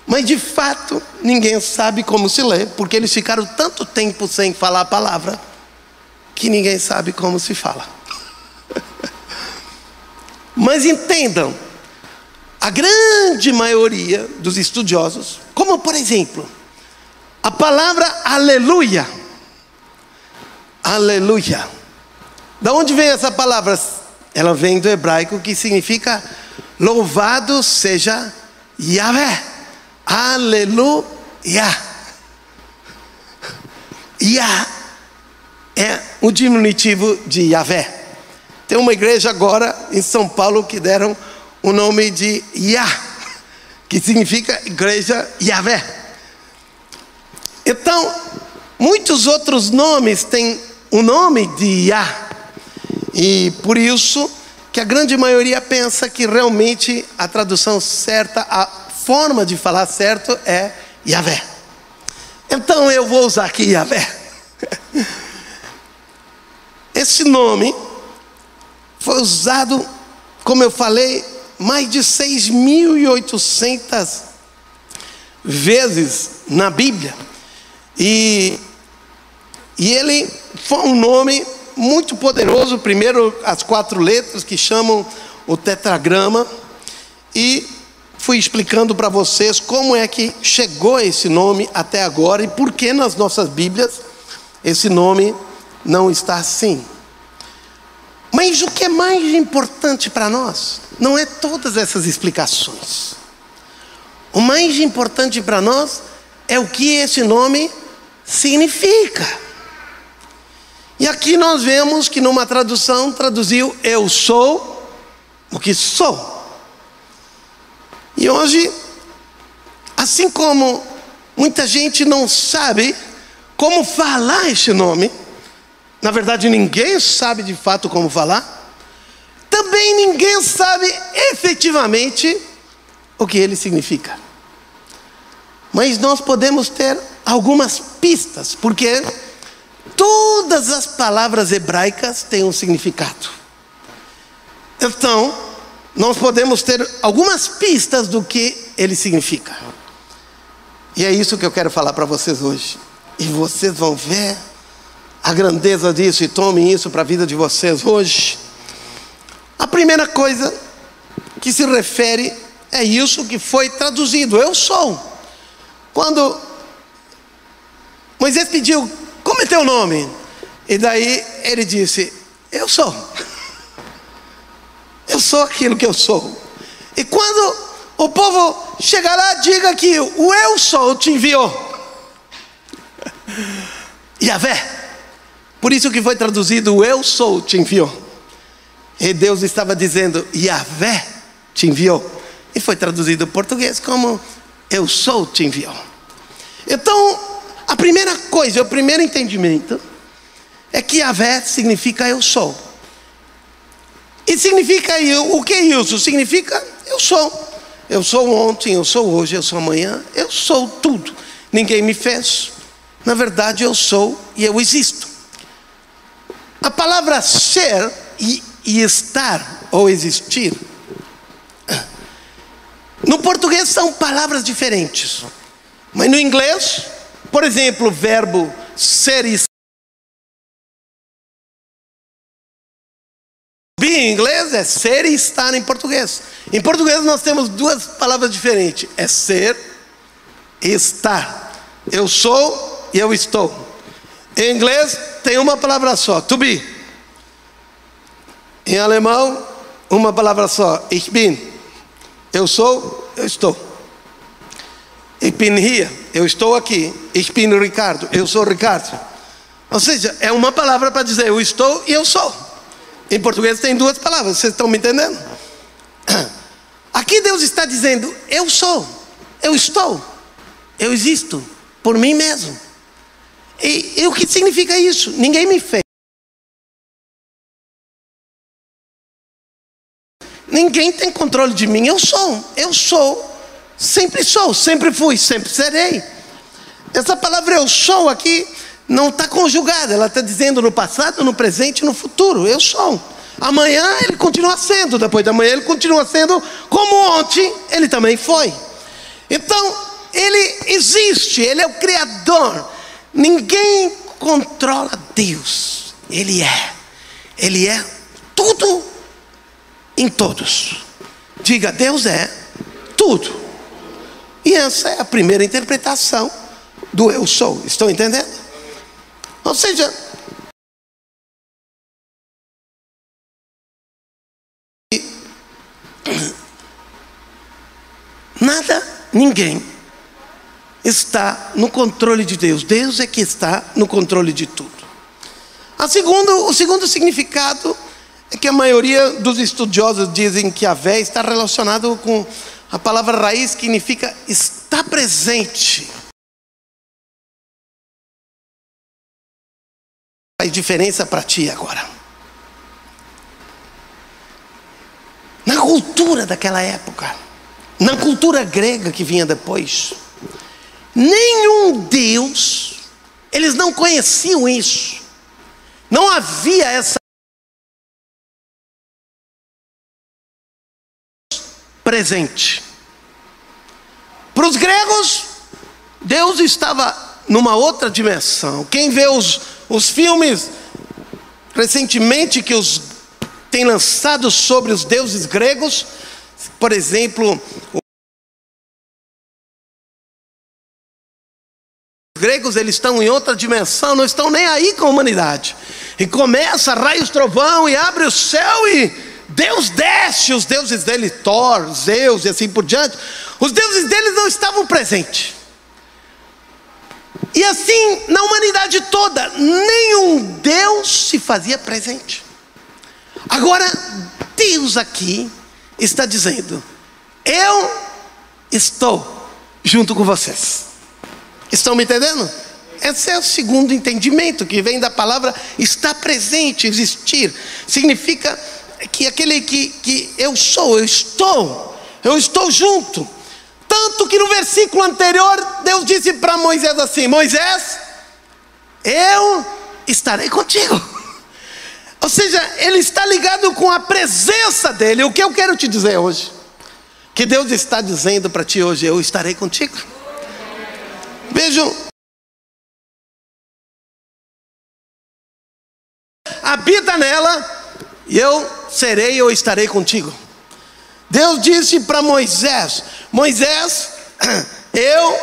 Mas de fato, ninguém sabe como se lê, porque eles ficaram tanto tempo sem falar a palavra, que ninguém sabe como se fala. Mas entendam, a grande maioria dos estudiosos, como por exemplo, a palavra aleluia. Aleluia. Da onde vem essa palavra? Ela vem do hebraico que significa louvado seja Yahvé. Aleluia. Yah é o diminutivo de Yahvé. Tem uma igreja agora em São Paulo que deram o nome de Yah, que significa igreja Yahvé. Então, muitos outros nomes têm o nome de Yah. E por isso que a grande maioria pensa que realmente a tradução certa, a forma de falar certo é Yahvé. Então eu vou usar aqui Yahvé. Esse nome foi usado, como eu falei, mais de 6.800 vezes na Bíblia. E, e ele foi um nome muito poderoso. Primeiro, as quatro letras que chamam o tetragrama. E fui explicando para vocês como é que chegou esse nome até agora e por que nas nossas Bíblias esse nome não está assim. Mas o que é mais importante para nós não é todas essas explicações. O mais importante para nós é o que esse nome significa. E aqui nós vemos que numa tradução traduziu eu sou o que sou. E hoje, assim como muita gente não sabe como falar este nome, na verdade ninguém sabe de fato como falar, também ninguém sabe efetivamente o que ele significa. Mas nós podemos ter algumas pistas, porque todas as palavras hebraicas têm um significado. Então, nós podemos ter algumas pistas do que ele significa. E é isso que eu quero falar para vocês hoje. E vocês vão ver a grandeza disso e tomem isso para a vida de vocês hoje. A primeira coisa que se refere é isso que foi traduzido: eu sou. Quando Moisés pediu, como é teu nome? E daí ele disse: Eu sou. Eu sou aquilo que eu sou. E quando o povo chegar lá, diga que o eu sou te enviou. Yahvé. Por isso que foi traduzido eu sou te enviou. E Deus estava dizendo Yahvé te enviou. E foi traduzido em português como eu sou te enviou. Então, a primeira coisa, o primeiro entendimento é que Yahvé significa eu sou. E significa eu, o que isso? Significa eu sou. Eu sou ontem, eu sou hoje, eu sou amanhã, eu sou tudo. Ninguém me fez. Na verdade, eu sou e eu existo. A palavra ser e, e estar ou existir, no português são palavras diferentes, mas no inglês, por exemplo, o verbo ser e é ser e estar em português. Em português nós temos duas palavras diferentes: é ser e estar. Eu sou e eu estou. Em inglês tem uma palavra só, to be. Em alemão, uma palavra só, ich bin. Eu sou, eu estou. Ich bin hier, eu estou aqui. Ich bin Ricardo, eu sou Ricardo. Ou seja, é uma palavra para dizer eu estou e eu sou. Em português tem duas palavras, vocês estão me entendendo? Aqui Deus está dizendo: Eu sou, eu estou, eu existo por mim mesmo. E, e o que significa isso? Ninguém me fez. Ninguém tem controle de mim. Eu sou, eu sou, sempre sou, sempre fui, sempre serei. Essa palavra eu sou aqui não está conjugada, ela está dizendo no passado, no presente e no futuro. Eu sou. Amanhã ele continua sendo, depois da manhã ele continua sendo, como ontem ele também foi. Então, ele existe, ele é o Criador. Ninguém controla Deus. Ele é. Ele é tudo em todos. Diga, Deus é tudo. E essa é a primeira interpretação do eu sou. Estão entendendo? Ou seja, nada, ninguém está no controle de Deus. Deus é que está no controle de tudo. A segundo, o segundo significado é que a maioria dos estudiosos dizem que a vé está relacionado com a palavra raiz que significa está presente. Faz diferença para ti agora. Na cultura daquela época, na cultura grega que vinha depois, nenhum Deus, eles não conheciam isso, não havia essa presente. Para os gregos, Deus estava numa outra dimensão. Quem vê os, os filmes recentemente que os tem lançado sobre os deuses gregos, por exemplo, os gregos eles estão em outra dimensão, não estão nem aí com a humanidade. E começa raios trovão e abre o céu e Deus desce, os deuses dele, Thor, Zeus e assim por diante, os deuses deles não estavam presentes. E assim, na humanidade toda, nenhum Deus se fazia presente. Agora, Deus aqui está dizendo: Eu estou junto com vocês. Estão me entendendo? Esse é o segundo entendimento que vem da palavra estar presente, existir. Significa que aquele que, que eu sou, eu estou, eu estou junto. Tanto que no versículo anterior, Deus disse para Moisés assim: Moisés, eu estarei contigo. Ou seja, ele está ligado com a presença dele. O que eu quero te dizer hoje? Que Deus está dizendo para ti hoje: Eu estarei contigo. Vejam. Habita nela, e eu serei, eu estarei contigo. Deus disse para Moisés: Moisés, eu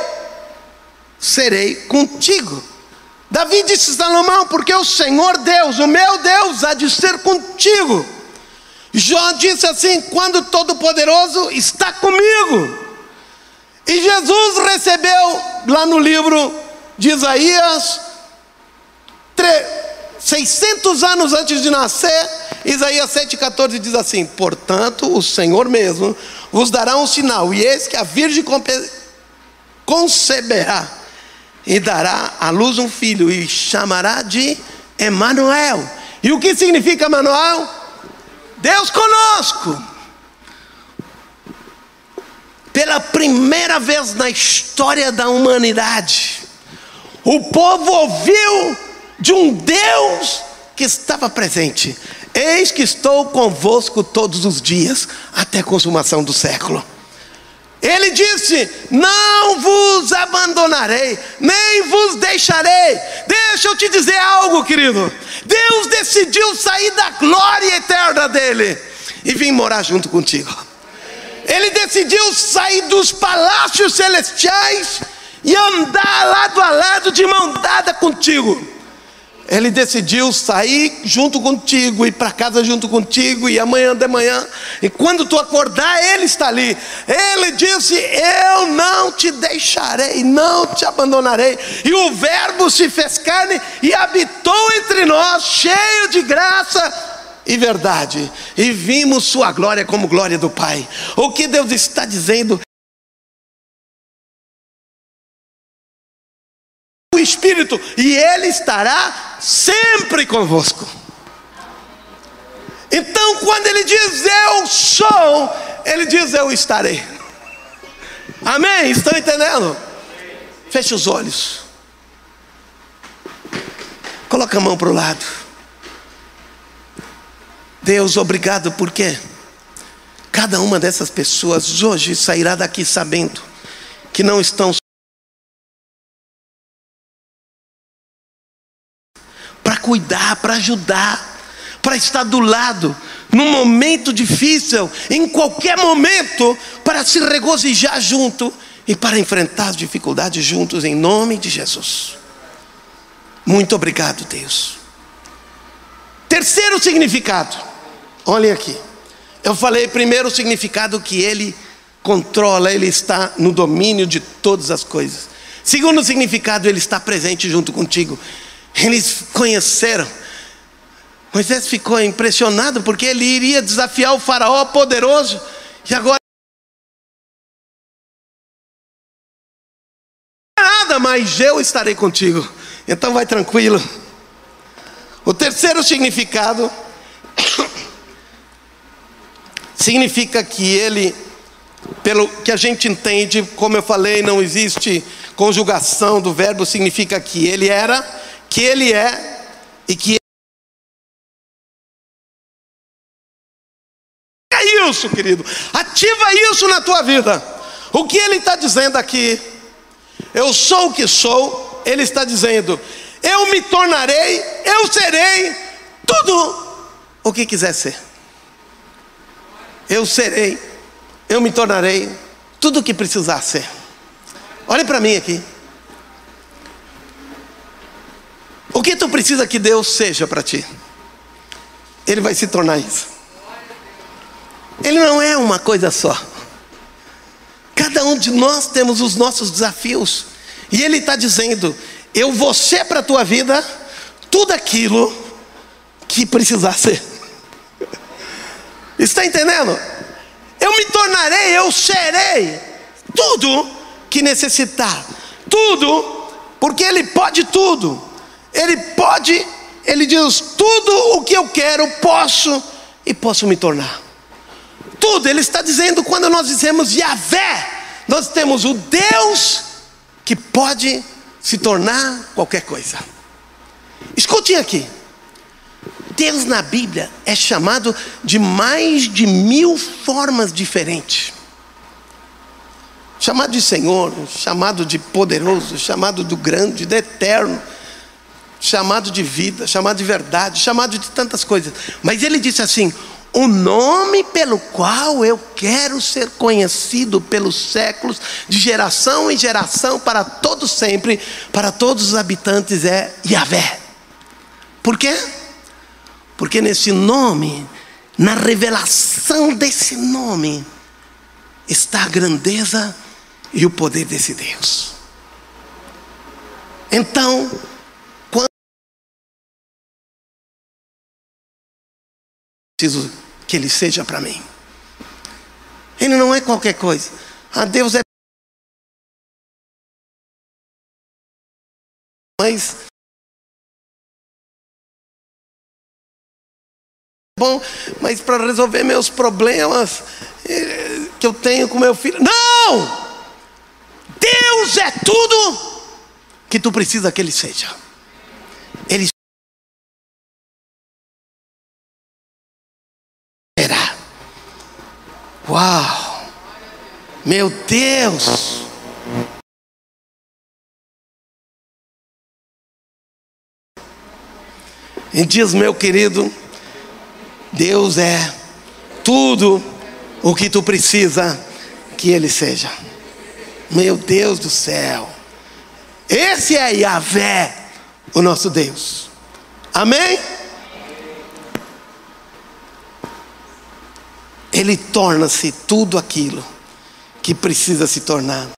serei contigo. Davi disse a Salomão: Porque o Senhor Deus, o meu Deus, há de ser contigo. Jó disse assim: Quando Todo-Poderoso está comigo. E Jesus recebeu lá no livro de Isaías, 600 anos antes de nascer, Isaías 7,14 diz assim: Portanto, o Senhor mesmo vos dará um sinal, e eis que a Virgem conceberá e dará à luz um filho e chamará de Emanuel. E o que significa Emanuel? Deus conosco. Pela primeira vez na história da humanidade, o povo ouviu de um Deus que estava presente. Eis que estou convosco todos os dias, até a consumação do século. Ele disse: Não vos abandonarei, nem vos deixarei. Deixa eu te dizer algo, querido. Deus decidiu sair da glória eterna dele e vir morar junto contigo. Ele decidiu sair dos palácios celestiais e andar lado a lado de mão dada contigo. Ele decidiu sair junto contigo, ir para casa junto contigo, e amanhã de manhã, e quando tu acordar, Ele está ali. Ele disse: Eu não te deixarei, não te abandonarei. E o Verbo se fez carne e habitou entre nós, cheio de graça e verdade, e vimos Sua glória como glória do Pai. O que Deus está dizendo? Espírito, e Ele estará sempre convosco. Então, quando Ele diz eu sou, Ele diz eu estarei. Amém? Estão entendendo? Feche os olhos. Coloca a mão para o lado. Deus, obrigado, porque cada uma dessas pessoas hoje sairá daqui sabendo que não estão cuidar, para ajudar, para estar do lado, num momento difícil, em qualquer momento, para se regozijar junto e para enfrentar as dificuldades juntos, em nome de Jesus. Muito obrigado, Deus. Terceiro significado, olhem aqui. Eu falei primeiro o significado que Ele controla, Ele está no domínio de todas as coisas. Segundo significado, Ele está presente junto contigo. Eles conheceram. Moisés ficou impressionado porque ele iria desafiar o faraó poderoso. E agora. Nada, mas eu estarei contigo. Então vai tranquilo. O terceiro significado significa que ele, pelo que a gente entende, como eu falei, não existe conjugação do verbo, significa que ele era, que ele é e que é isso, querido. Ativa isso na tua vida. O que ele está dizendo aqui? Eu sou o que sou, ele está dizendo: Eu me tornarei, eu serei tudo o que quiser ser. Eu serei, eu me tornarei tudo o que precisar ser. Olhe para mim aqui. O que tu precisa que Deus seja para ti? Ele vai se tornar isso. Ele não é uma coisa só. Cada um de nós temos os nossos desafios. E Ele está dizendo: Eu vou ser para a tua vida tudo aquilo que precisar ser. Está entendendo? Eu me tornarei, eu serei tudo que necessitar. Tudo, porque Ele pode tudo. Ele pode, Ele diz: tudo o que eu quero, posso e posso me tornar. Tudo, Ele está dizendo, quando nós dizemos Yahvé, nós temos o Deus que pode se tornar qualquer coisa. Escutem aqui. Deus na Bíblia é chamado de mais de mil formas diferentes. Chamado de Senhor, chamado de poderoso, chamado do grande, do eterno, chamado de vida, chamado de verdade, chamado de tantas coisas. Mas ele disse assim: o nome pelo qual eu quero ser conhecido pelos séculos, de geração em geração, para todos sempre, para todos os habitantes, é Yahvé. Por quê? Porque nesse nome, na revelação desse nome, está a grandeza e o poder desse Deus. Então, preciso que Ele seja para mim. Ele não é qualquer coisa. Ah, Deus é. Mas. Bom, mas para resolver meus problemas eh, que eu tenho com meu filho. Não! Deus é tudo que tu precisa que Ele seja. Uau! Meu Deus! E diz, meu querido, Deus é tudo o que tu precisa que Ele seja. Meu Deus do céu. Esse é Yahvé, o nosso Deus. Amém? ele torna-se tudo aquilo que precisa se tornar.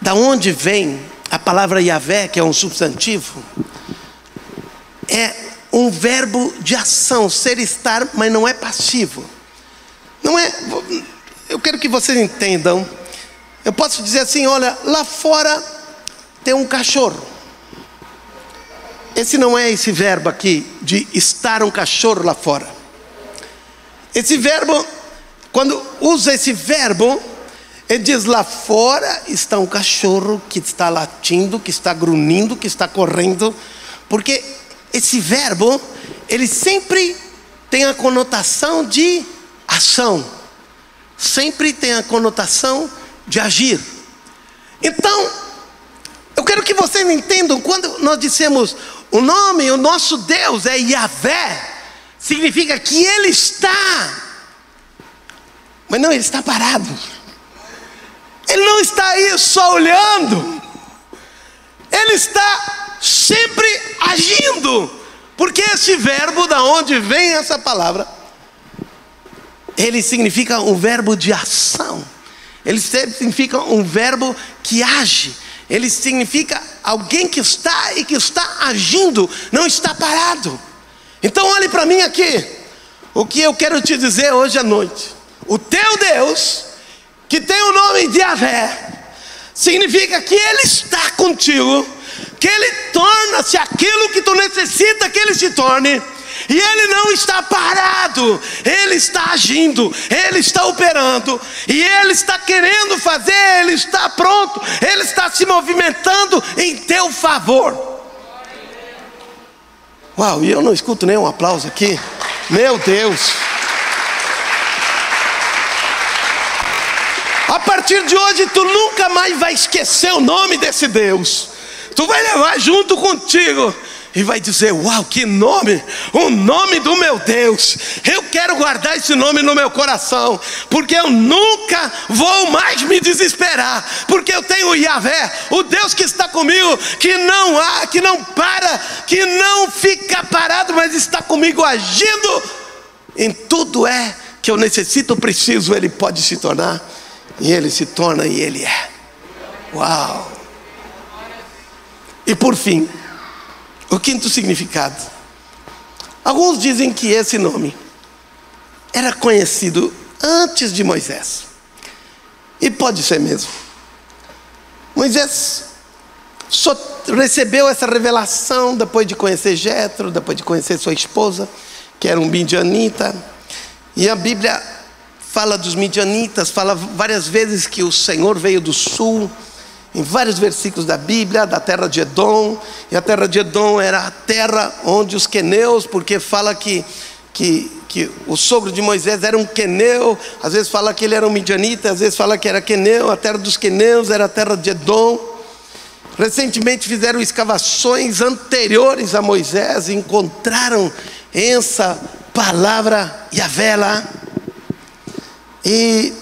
Da onde vem a palavra Yahvé, que é um substantivo, é um verbo de ação, ser estar, mas não é passivo. Não é. Eu quero que vocês entendam eu posso dizer assim: olha, lá fora tem um cachorro. Esse não é esse verbo aqui de estar um cachorro lá fora. Esse verbo, quando usa esse verbo, ele diz: lá fora está um cachorro que está latindo, que está grunhindo, que está correndo, porque esse verbo, ele sempre tem a conotação de ação, sempre tem a conotação de agir. Então, eu quero que vocês entendam, quando nós dissemos o nome, o nosso Deus é Yahvé, significa que Ele está, mas não, Ele está parado, Ele não está aí só olhando, Ele está sempre agindo, porque esse verbo, da onde vem essa palavra, ele significa um verbo de ação, ele significa um verbo que age, ele significa alguém que está e que está agindo, não está parado. Então olhe para mim aqui. O que eu quero te dizer hoje à noite. O teu Deus, que tem o nome de Avé, significa que Ele está contigo, que Ele torna-se aquilo que tu necessita que Ele se torne e ele não está parado, ele está agindo, ele está operando, e ele está querendo fazer, ele está pronto, ele está se movimentando em teu favor. Uau, e eu não escuto nenhum aplauso aqui. Meu Deus. A partir de hoje, tu nunca mais vai esquecer o nome desse Deus. Tu vai levar junto contigo e vai dizer: Uau, que nome! O nome do meu Deus! Eu quero guardar esse nome no meu coração, porque eu nunca vou mais me desesperar, porque eu tenho o Yahvé, o Deus que está comigo, que não há, que não para, que não fica parado, mas está comigo agindo em tudo é que eu necessito, preciso, Ele pode se tornar, e Ele se torna e Ele é. Uau! E por fim, o quinto significado. Alguns dizem que esse nome era conhecido antes de Moisés. E pode ser mesmo. Moisés só recebeu essa revelação depois de conhecer Jetro, depois de conhecer sua esposa, que era um midianita. E a Bíblia fala dos midianitas, fala várias vezes que o Senhor veio do sul em vários versículos da Bíblia, da terra de Edom, e a terra de Edom era a terra onde os queneus, porque fala que, que, que o sogro de Moisés era um queneu, às vezes fala que ele era um midianita, às vezes fala que era queneu, a terra dos queneus era a terra de Edom. Recentemente fizeram escavações anteriores a Moisés e encontraram essa palavra Yahvé lá. E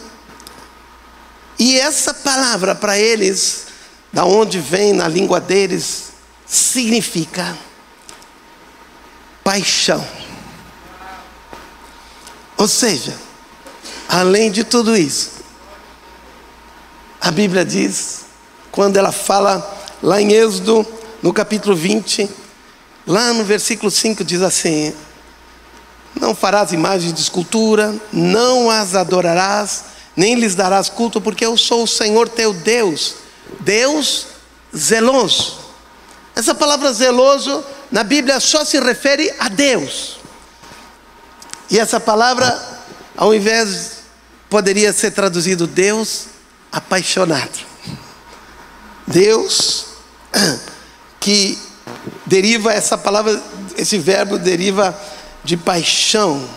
e essa palavra para eles, da onde vem na língua deles, significa paixão. Ou seja, além de tudo isso, a Bíblia diz, quando ela fala lá em Êxodo, no capítulo 20, lá no versículo 5 diz assim: Não farás imagens de escultura, não as adorarás, nem lhes darás culto, porque eu sou o Senhor teu Deus, Deus zeloso. Essa palavra zeloso na Bíblia só se refere a Deus. E essa palavra, ao invés, poderia ser traduzido Deus apaixonado. Deus que deriva essa palavra, esse verbo deriva de paixão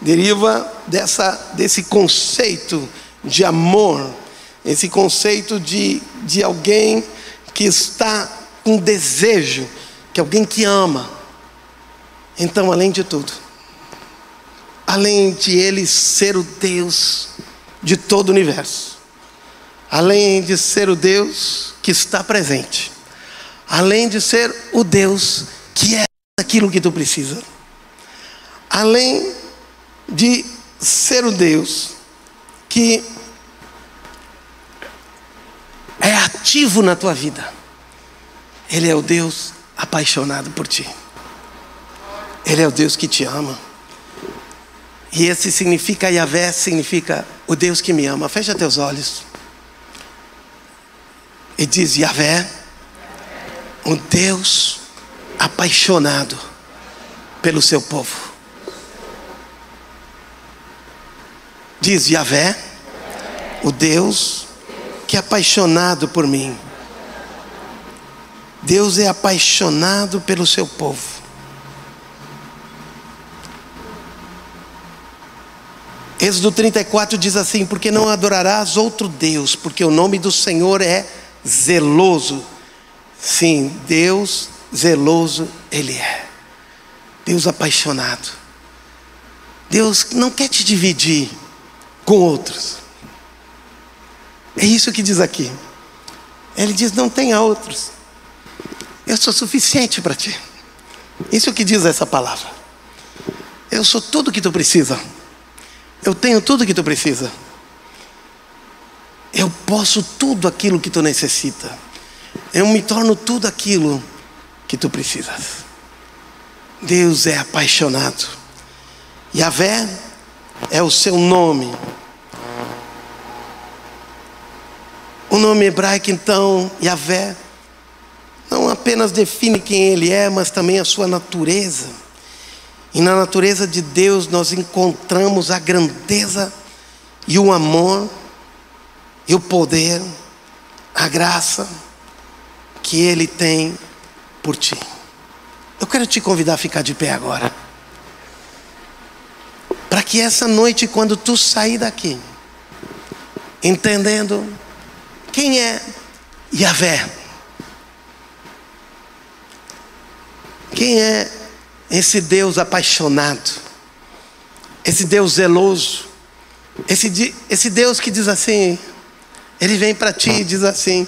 deriva dessa, desse conceito de amor, esse conceito de, de alguém que está com desejo, que alguém que ama. Então, além de tudo, além de ele ser o Deus de todo o universo, além de ser o Deus que está presente, além de ser o Deus que é aquilo que tu precisa, além de ser o Deus que é ativo na tua vida. Ele é o Deus apaixonado por ti. Ele é o Deus que te ama. E esse significa Yahvé, significa o Deus que me ama. Fecha teus olhos. E diz Yahvé, um Deus apaixonado pelo seu povo. Diz Yahvé, o Deus que é apaixonado por mim. Deus é apaixonado pelo seu povo. Êxodo 34 diz assim: Porque não adorarás outro Deus, porque o nome do Senhor é zeloso. Sim, Deus zeloso Ele é. Deus apaixonado. Deus não quer te dividir com outros. É isso que diz aqui. Ele diz: não tenha outros. Eu sou suficiente para ti. Isso que diz essa palavra. Eu sou tudo que tu precisa. Eu tenho tudo que tu precisa. Eu posso tudo aquilo que tu necessita. Eu me torno tudo aquilo que tu precisas. Deus é apaixonado. Yahvé é o seu nome. O nome hebraico, então, Yahvé, não apenas define quem ele é, mas também a sua natureza. E na natureza de Deus nós encontramos a grandeza e o amor e o poder, a graça que Ele tem por ti. Eu quero te convidar a ficar de pé agora. Que essa noite, quando tu sair daqui, entendendo quem é Yahvé, quem é esse Deus apaixonado, esse Deus zeloso, esse, esse Deus que diz assim, ele vem para ti e diz assim: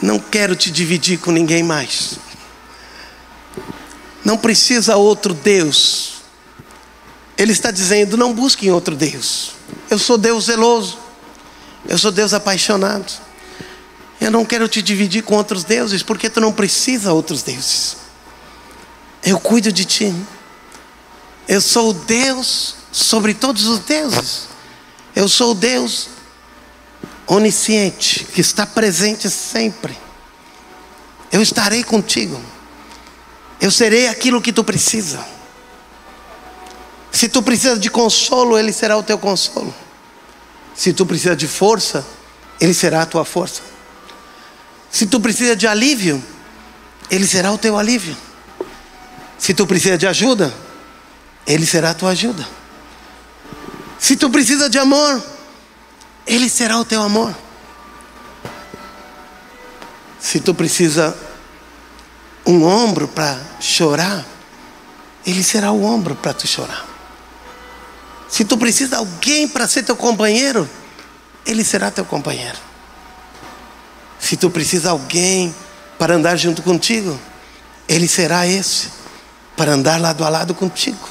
Não quero te dividir com ninguém mais. Não precisa outro Deus. Ele está dizendo: Não busquem outro Deus. Eu sou Deus zeloso. Eu sou Deus apaixonado. Eu não quero te dividir com outros deuses, porque tu não precisa outros deuses. Eu cuido de ti. Eu sou o Deus sobre todos os deuses. Eu sou o Deus onisciente, que está presente sempre. Eu estarei contigo. Eu serei aquilo que tu precisa. Se tu precisa de consolo, Ele será o teu consolo. Se tu precisa de força, Ele será a tua força. Se tu precisa de alívio, Ele será o teu alívio. Se tu precisa de ajuda, Ele será a tua ajuda. Se tu precisa de amor, ele será o teu amor. Se tu precisa um ombro para chorar, Ele será o ombro para tu chorar. Se tu precisa de alguém para ser teu companheiro, Ele será teu companheiro. Se tu precisa de alguém para andar junto contigo, Ele será esse para andar lado a lado contigo.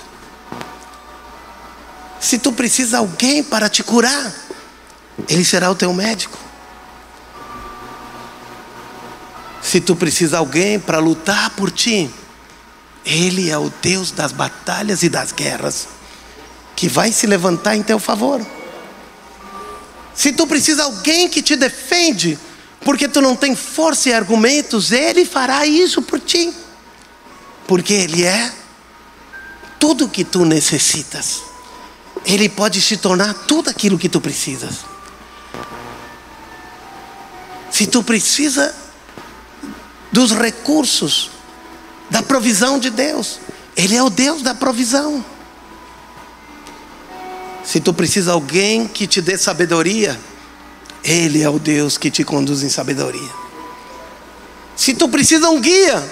Se tu precisa de alguém para te curar, ele será o teu médico. Se tu precisa de alguém para lutar por ti, Ele é o Deus das batalhas e das guerras, que vai se levantar em teu favor. Se tu precisa de alguém que te defende, porque tu não tem força e argumentos, Ele fará isso por ti, porque Ele é tudo que tu necessitas. Ele pode se tornar tudo aquilo que tu precisas. Se tu precisa dos recursos, da provisão de Deus, Ele é o Deus da provisão. Se tu precisa de alguém que te dê sabedoria, Ele é o Deus que te conduz em sabedoria. Se tu precisa de um guia,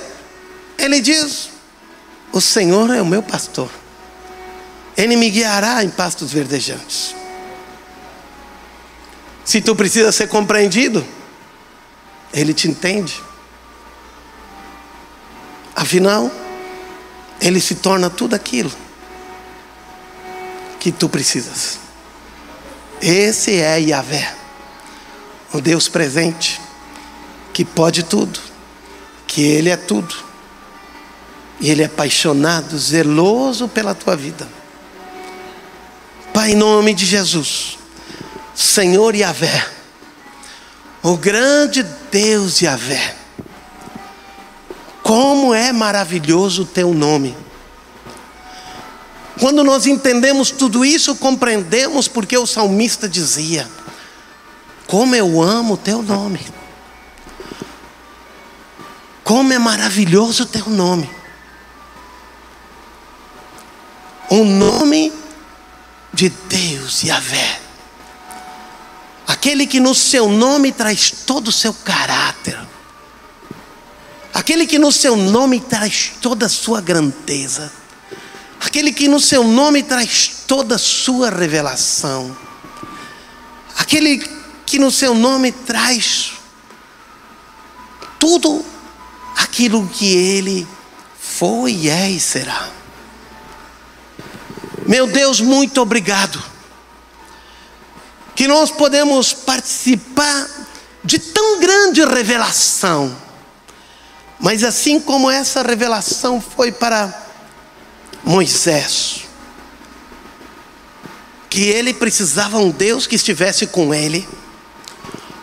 Ele diz: O Senhor é o meu pastor, Ele me guiará em pastos verdejantes. Se tu precisa ser compreendido, ele te entende. Afinal, ele se torna tudo aquilo que tu precisas. Esse é Yahvé, o Deus presente, que pode tudo, que Ele é tudo, e Ele é apaixonado, zeloso pela tua vida. Pai, em nome de Jesus, Senhor Yahvé, o grande Deus Yahvé, como é maravilhoso o teu nome. Quando nós entendemos tudo isso, compreendemos porque o salmista dizia: Como eu amo o teu nome, como é maravilhoso o teu nome. O nome de Deus, Yahvé. Aquele que no seu nome traz todo o seu caráter aquele que no seu nome traz toda a sua grandeza, aquele que no seu nome traz toda a sua revelação, aquele que no seu nome traz tudo aquilo que ele foi, é e será. Meu Deus, muito obrigado. Que nós podemos participar de tão grande revelação mas assim como essa revelação foi para Moisés, que ele precisava um Deus que estivesse com ele,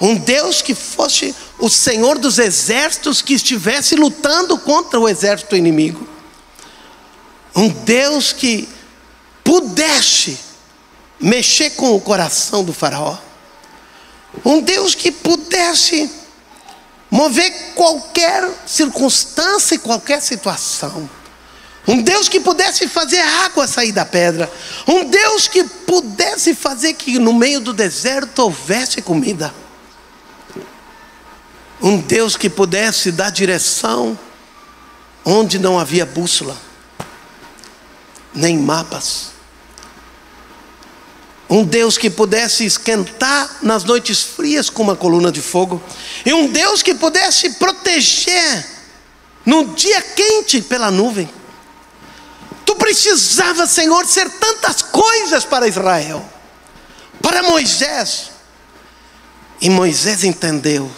um Deus que fosse o Senhor dos exércitos que estivesse lutando contra o exército inimigo, um Deus que pudesse mexer com o coração do Faraó, um Deus que pudesse mover qualquer circunstância e qualquer situação. Um Deus que pudesse fazer água sair da pedra. Um Deus que pudesse fazer que no meio do deserto houvesse comida. Um Deus que pudesse dar direção onde não havia bússola, nem mapas. Um Deus que pudesse esquentar nas noites frias com uma coluna de fogo. E um Deus que pudesse proteger no dia quente pela nuvem. Precisava, Senhor, ser tantas coisas para Israel, para Moisés. E Moisés entendeu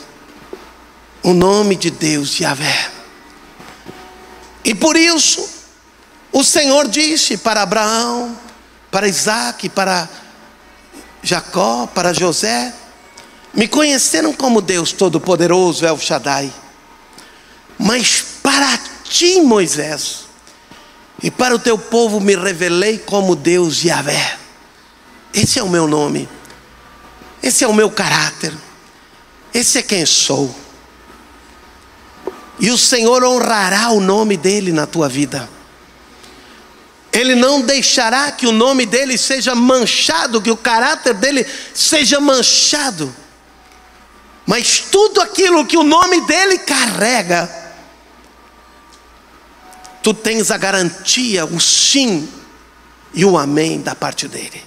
o nome de Deus, Yahvé. E por isso, o Senhor disse para Abraão, para Isaac, para Jacó, para José, me conheceram como Deus Todo-Poderoso, El Shaddai. Mas para ti, Moisés, e para o teu povo me revelei como Deus Yahvé. Esse é o meu nome, esse é o meu caráter, esse é quem sou. E o Senhor honrará o nome dele na tua vida. Ele não deixará que o nome dele seja manchado, que o caráter dele seja manchado. Mas tudo aquilo que o nome dele carrega, tu tens a garantia, o sim e o amém da parte dele.